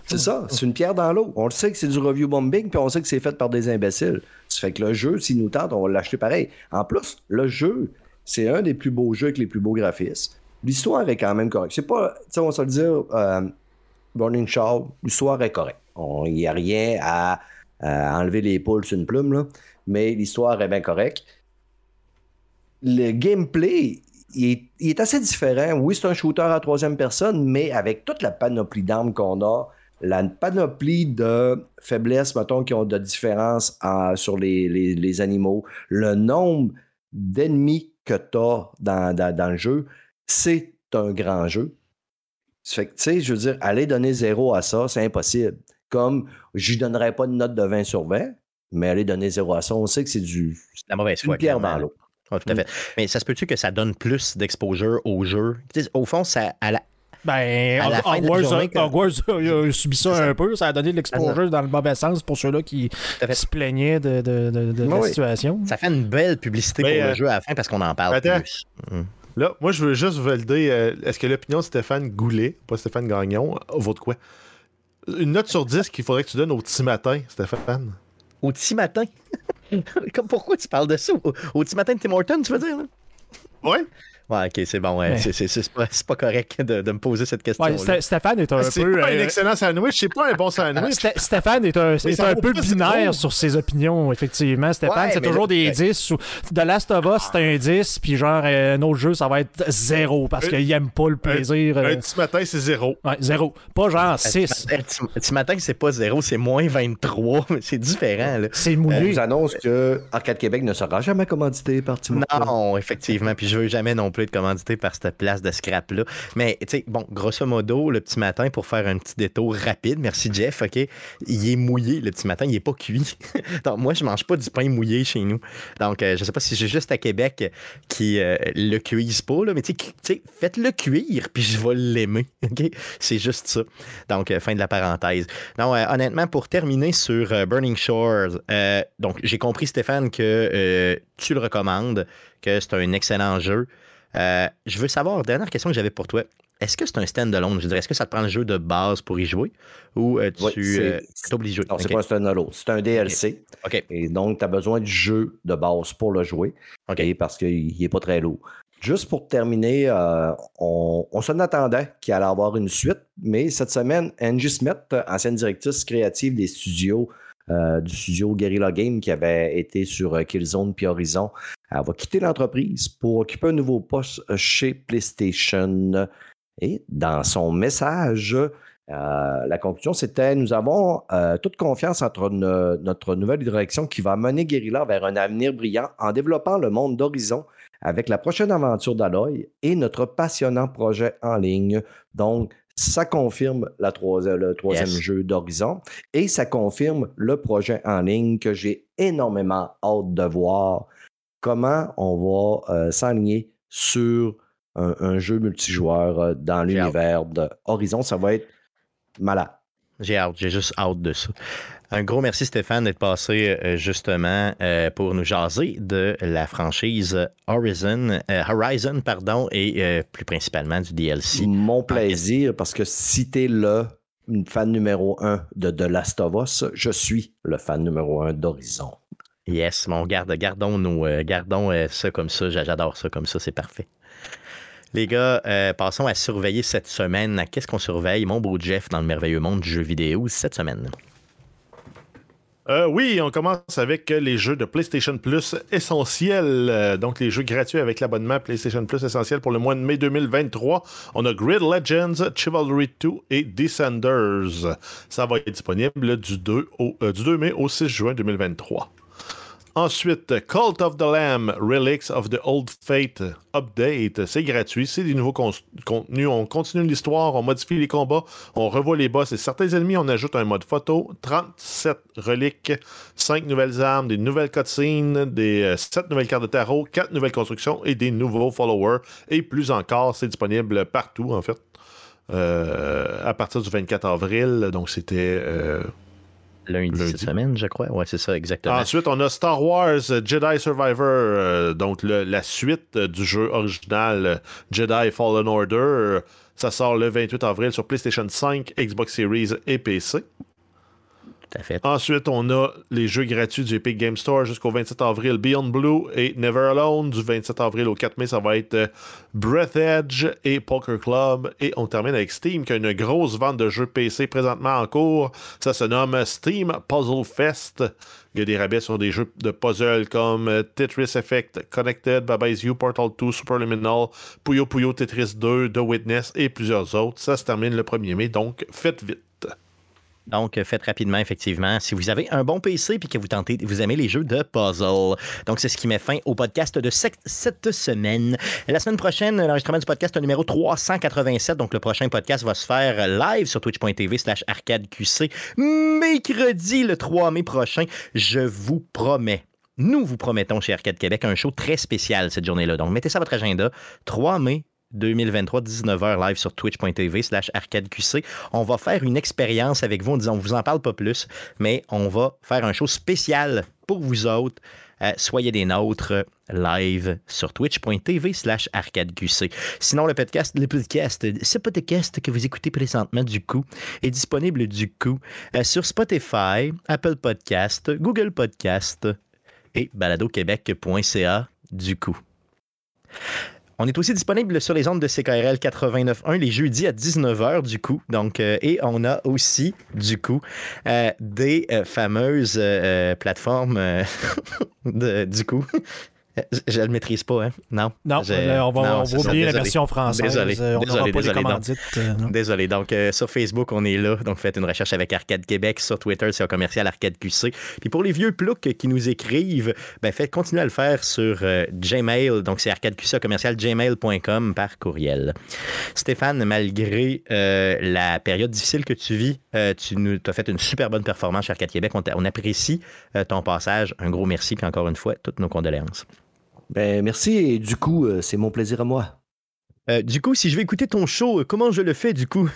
C'est ça, c'est une pierre dans l'eau. On le sait que c'est du review bombing, puis on sait que c'est fait par des imbéciles. Ça fait que le jeu, s'il nous tente, on va l'acheter pareil. En plus, le jeu, c'est un des plus beaux jeux avec les plus beaux graphismes. L'histoire est quand même correcte. C'est pas, tu sais, on va se le dire, euh, Burning Shaw, l'histoire est correcte. Il n'y a rien à, à enlever les poules sur une plume, là, mais l'histoire est bien correcte. Le gameplay, il est, assez différent. Oui, c'est un shooter à troisième personne, mais avec toute la panoplie d'armes qu'on a, la panoplie de faiblesses, mettons, qui ont de différences en- sur les, animaux, le nombre d'ennemis que tu as dans, le jeu, c'est un grand jeu. Tu sais, je veux dire, aller donner zéro à ça, c'est impossible. Comme, j'y donnerais pas de note de 20 sur 20, mais aller donner zéro à ça, on sait que c'est du La mauvaise une foi. pierre clairement, dans l'eau. Tout à fait. Mais ça se peut-tu que ça donne plus d'exposure au jeu? Au fond, ça, à la- Ben, À la fin de la Hogwarts, que- Hogwarts a, a subi ça, un peu. Ça a donné de l'exposure dans le mauvais sens pour ceux-là qui se plaignaient de, de- de- de la Oui. situation. ça fait une belle publicité Mais, pour le euh, jeu à la fin parce qu'on en parle attends. plus. Hum. Là, moi, je veux juste valider. euh, Est-ce que l'opinion de Stéphane Goulet, pas Stéphane Gagnon, vaut de quoi? Une note sur 10 qu'il faudrait que tu donnes au petit matin, Stéphane. Au petit matin. (laughs) Comme pourquoi tu parles de ça? Au, au petit matin de Tim Horton, tu veux dire? Là? Ouais. Ouais, ok, c'est bon. ouais. Mais- C'est- C'est c'est pas, pas correct de, de me poser cette question. Ouais, Sté- Stéphane est un C'est peu. pas un euh, excellent sandwich, c'est pas un bon sandwich. Sté- Stéphane est un, est un peu binaire sur ses opinions, effectivement. Stéphane, Ouais, c'est toujours là- des ouais. 10. Ou... De Last of Us, c'est un 10, puis genre, euh, un autre jeu, ça va être 0 parce qu'il aime pas le plaisir. euh, Un petit matin, c'est zéro. Ouais, 0. Pas genre 6. Un petit- matin, c'est pas zéro, c'est moins 23. mais (laughs) C'est différent. Là. C'est On mouillé. vous annonce que Arcade Québec ne sera jamais commandité par Timo. Non, effectivement. Puis je veux jamais non plus être commandité par cette place de scrap-là. Mais, tu sais, bon, grosso modo, le petit matin, pour faire un petit détour rapide, merci Jeff, OK, il est mouillé le petit matin, il n'est pas cuit. (laughs) Donc, moi, je mange pas du pain mouillé chez nous. Donc, euh, je sais pas si j'ai juste à Québec qui euh, le cuise pas, là, mais tu sais, faites-le cuire, puis je vais l'aimer, (laughs) OK? C'est juste ça. Donc, euh, fin de la parenthèse. Non, honnêtement, pour terminer sur Burning Shores, donc, j'ai compris, Stéphane, que tu le recommandes, que c'est un excellent jeu. Je veux savoir, dernière question que j'avais pour toi. Est-ce que c'est un stand-alone? Je dirais, est-ce que ça te prend le jeu de base pour y jouer? Ou euh, tu euh, t'obliges Non, c'est pas un stand-alone, c'est un DLC. OK. Et donc, tu as besoin du jeu de base pour le jouer. OK. Parce qu'il n'est pas très lourd. Juste pour terminer, euh, on, on s'en attendait qu'il allait avoir une suite, mais cette semaine, Angie Smith, ancienne directrice créative des studios, du studio Guerrilla Game qui avait été sur Killzone puis Horizon, elle va quitter l'entreprise pour occuper un nouveau poste chez PlayStation. Et dans son message, euh, la conclusion, c'était nous avons euh, toute confiance entre notre nouvelle direction qui va mener Guerrilla vers un avenir brillant en développant le monde d'Horizon avec la prochaine aventure d'Aloy et notre passionnant projet en ligne. Donc, ça confirme la le troisième jeu d'Horizon et ça confirme le projet en ligne que j'ai énormément hâte de voir comment on va euh, s'aligner sur un, jeu multijoueur euh, dans l'univers d'Horizon. Ça va être malade. J'ai hâte, j'ai juste hâte de ça. Un gros merci Stéphane d'être passé euh, justement euh, pour nous jaser de la franchise Horizon, Horizon pardon, et plus principalement du DLC. Mon plaisir, parce que si t'es le fan numéro un de The Last of Us, je suis le fan numéro un d'Horizon. Yes, mon garde, gardons, nous, gardons ça comme ça. J'adore ça comme ça, c'est parfait. Les gars, euh, passons à surveiller cette semaine. Qu'est-ce qu'on surveille, mon beau Jeff, dans le merveilleux monde du jeu vidéo cette semaine? Euh, oui, on commence avec les jeux de PlayStation Plus essentiels. Euh, donc, les jeux gratuits avec l'abonnement PlayStation Plus essentiel pour le mois de mai 2023. On a Grid Legends, Chivalry 2 et Descenders. Ça va être disponible du 2, au, du 2 mai au 6 juin 2023. Ensuite, Cult of the Lamb, Relics of the Old Fate Update. C'est gratuit, c'est des nouveaux contenus. On continue l'histoire, on modifie les combats, on revoit les boss et certains ennemis. On ajoute un mode photo, 37 reliques, 5 nouvelles armes, des nouvelles cutscenes, des 7 euh, nouvelles cartes de tarot, 4 nouvelles constructions et des nouveaux followers. Et plus encore, c'est disponible partout en fait. Euh, à partir du 24 avril, donc c'était. Euh, lundi, cette semaine, je crois. Ouais, c'est ça, exactement. Ensuite, on a Star Wars Jedi Survivor, euh, donc la suite du jeu original Jedi Fallen Order. Ça sort le 28 avril sur PlayStation 5, Xbox Series et PC. Ensuite, on a les jeux gratuits du Epic Game Store jusqu'au 27 avril, Beyond Blue et Never Alone. Du 27 avril au 4 mai, ça va être euh, Breath Edge et Poker Club. Et on termine avec Steam, qui a une grosse vente de jeux PC présentement en cours. Ça se nomme Steam Puzzle Fest. Il y a des rabais sur des jeux de puzzle comme euh, Tetris Effect, Connected, Baba Is You, Portal 2, Superliminal, Puyo Puyo Tetris 2, The Witness et plusieurs autres. Ça se termine le 1er mai, donc faites vite. Donc, faites rapidement, effectivement, si vous avez un bon PC et que vous tentez, vous aimez les jeux de puzzle. Donc, c'est ce qui met fin au podcast de cette semaine. La semaine prochaine, l'enregistrement du podcast numéro 387. Donc, le prochain podcast va se faire live sur twitch.tv slash arcadeqc. Mercredi, le 3 mai prochain, je vous promets nous vous promettons chez Arcade Québec un show très spécial cette journée-là. Donc, mettez ça à votre agenda. 3 mai, 2023, 19h live sur twitch.tv slash arcadeqc. On va faire une expérience avec vous. On disant, on vous en parle pas plus, mais on va faire un show spécial pour vous autres. Euh, soyez des nôtres live sur twitch.tv slash arcadeqc. Sinon, le podcast, le podcast, ce podcast que vous écoutez présentement du coup est disponible du coup euh, sur Spotify, Apple Podcast, Google Podcast et baladoquebec.ca du coup. On est aussi disponible sur les ondes de CKRL 89.1 les jeudis à 19h du coup. Donc, euh, et on a aussi du coup euh, des euh, fameuses plateformes (laughs) du coup. Je ne le maîtrise pas, hein? Non. Non, Je- euh, on va, non, on ça, oublier la version française. Désolé, Euh, on désolé, pas désolé, euh, non. Désolé. Donc, euh, sur Facebook, on est là. Donc, faites une recherche avec Arcade Québec. Sur Twitter, c'est un commercial Arcade QC. Puis pour les vieux ploucs qui nous écrivent, ben, faites continuer à le faire sur euh, Gmail. Donc, c'est arcadeqc commercial gmail.com par courriel. Stéphane, malgré euh, la période difficile que tu vis, euh, tu nous as fait une super bonne performance chez Arcade Québec. On, on apprécie euh, ton passage. Un gros merci. Puis encore une fois, toutes nos condoléances. Ben, merci et du coup, euh, c'est mon plaisir à moi. Euh, du coup, si je vais écouter ton show, euh, comment je le fais du coup?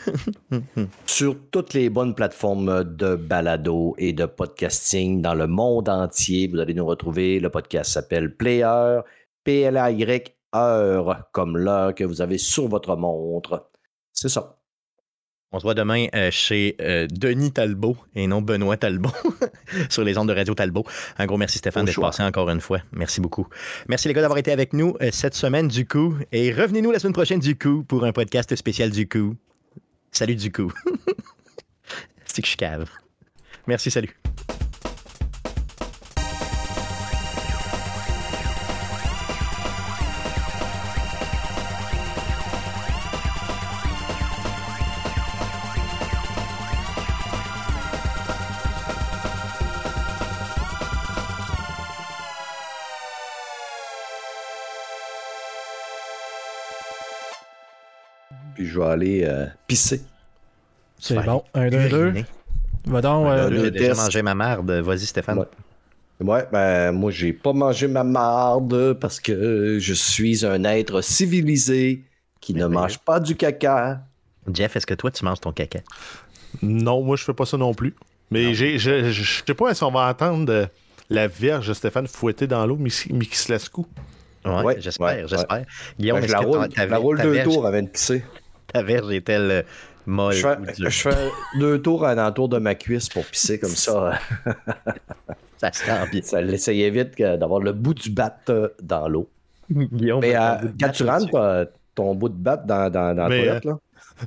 (laughs) Sur toutes les bonnes plateformes de balado et de podcasting dans le monde entier, vous allez nous retrouver. Le podcast s'appelle Player, P-L-A-Y, heure, comme l'heure que vous avez sur votre montre. C'est ça. On se voit demain euh, chez euh, Denis Talbot et non Benoît Talbot (laughs) sur les ondes de Radio Talbot. Un gros merci Stéphane d'être passé encore une fois. Merci beaucoup. Merci les gars d'avoir été avec nous euh, cette semaine du coup. Et revenez-nous la semaine prochaine du coup pour un podcast spécial du coup. Salut du coup. (laughs) C'est que je suis cave. Merci, salut. Aller euh, pisser. C'est Ouais. bon. Un, deux, deux. Va donc. Ouais, euh. J'ai déjà mangé ma marde. Vas-y, Stéphane. Ouais. Ouais, ben moi j'ai pas mangé ma marde parce que je suis un être civilisé qui ne Merveilleux. mange pas du caca. Jeff, est-ce que toi, tu manges ton caca? Non, moi, je fais pas ça non plus. Mais j'ai, je, je, je sais pas si on va entendre euh, la Vierge Stéphane fouetter dans l'eau, Miki Mikislaskou. Ouais, Ouais, j'espère, ouais, j'espère. Guillaume, Ben, je la roule, la roule ta deux tours avant de pisser. Ta verge est-elle euh, molle Je fais, je fais deux tours à l'entour de ma cuisse pour pisser comme ça. (laughs) Ça se sent bien. Ça, ça évite que d'avoir le bout du bat euh, dans l'eau. Mais euh, quand tu rentres ton bout de batte dans, dans, dans la toilette, là,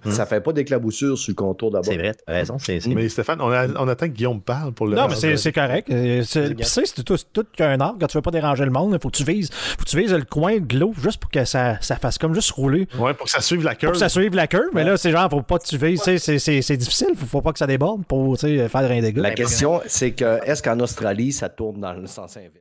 Hmm. ça fait pas d'éclaboussure sur le contour d'abord. C'est vrai, t'as raison. Mais Stéphane, on, a- on attend que Guillaume parle pour le. Non, mais c'est correct. Euh, c'est- tout, tout qu'un art. Quand tu veux pas déranger le monde, il faut que tu vises, faut que tu vises le coin de l'eau juste pour que ça, ça fasse comme juste rouler. Ouais, pour que ça suive la Pour curve. que ça suive la queue. Mais là, c'est genre, faut pas que tu vises. tu sais, C'est c'est- c'est difficile. Faut, faut pas que ça déborde pour tu sais, faire rien dégâts. La question, c'est que est-ce qu'en Australie, ça tourne dans le sens inverse?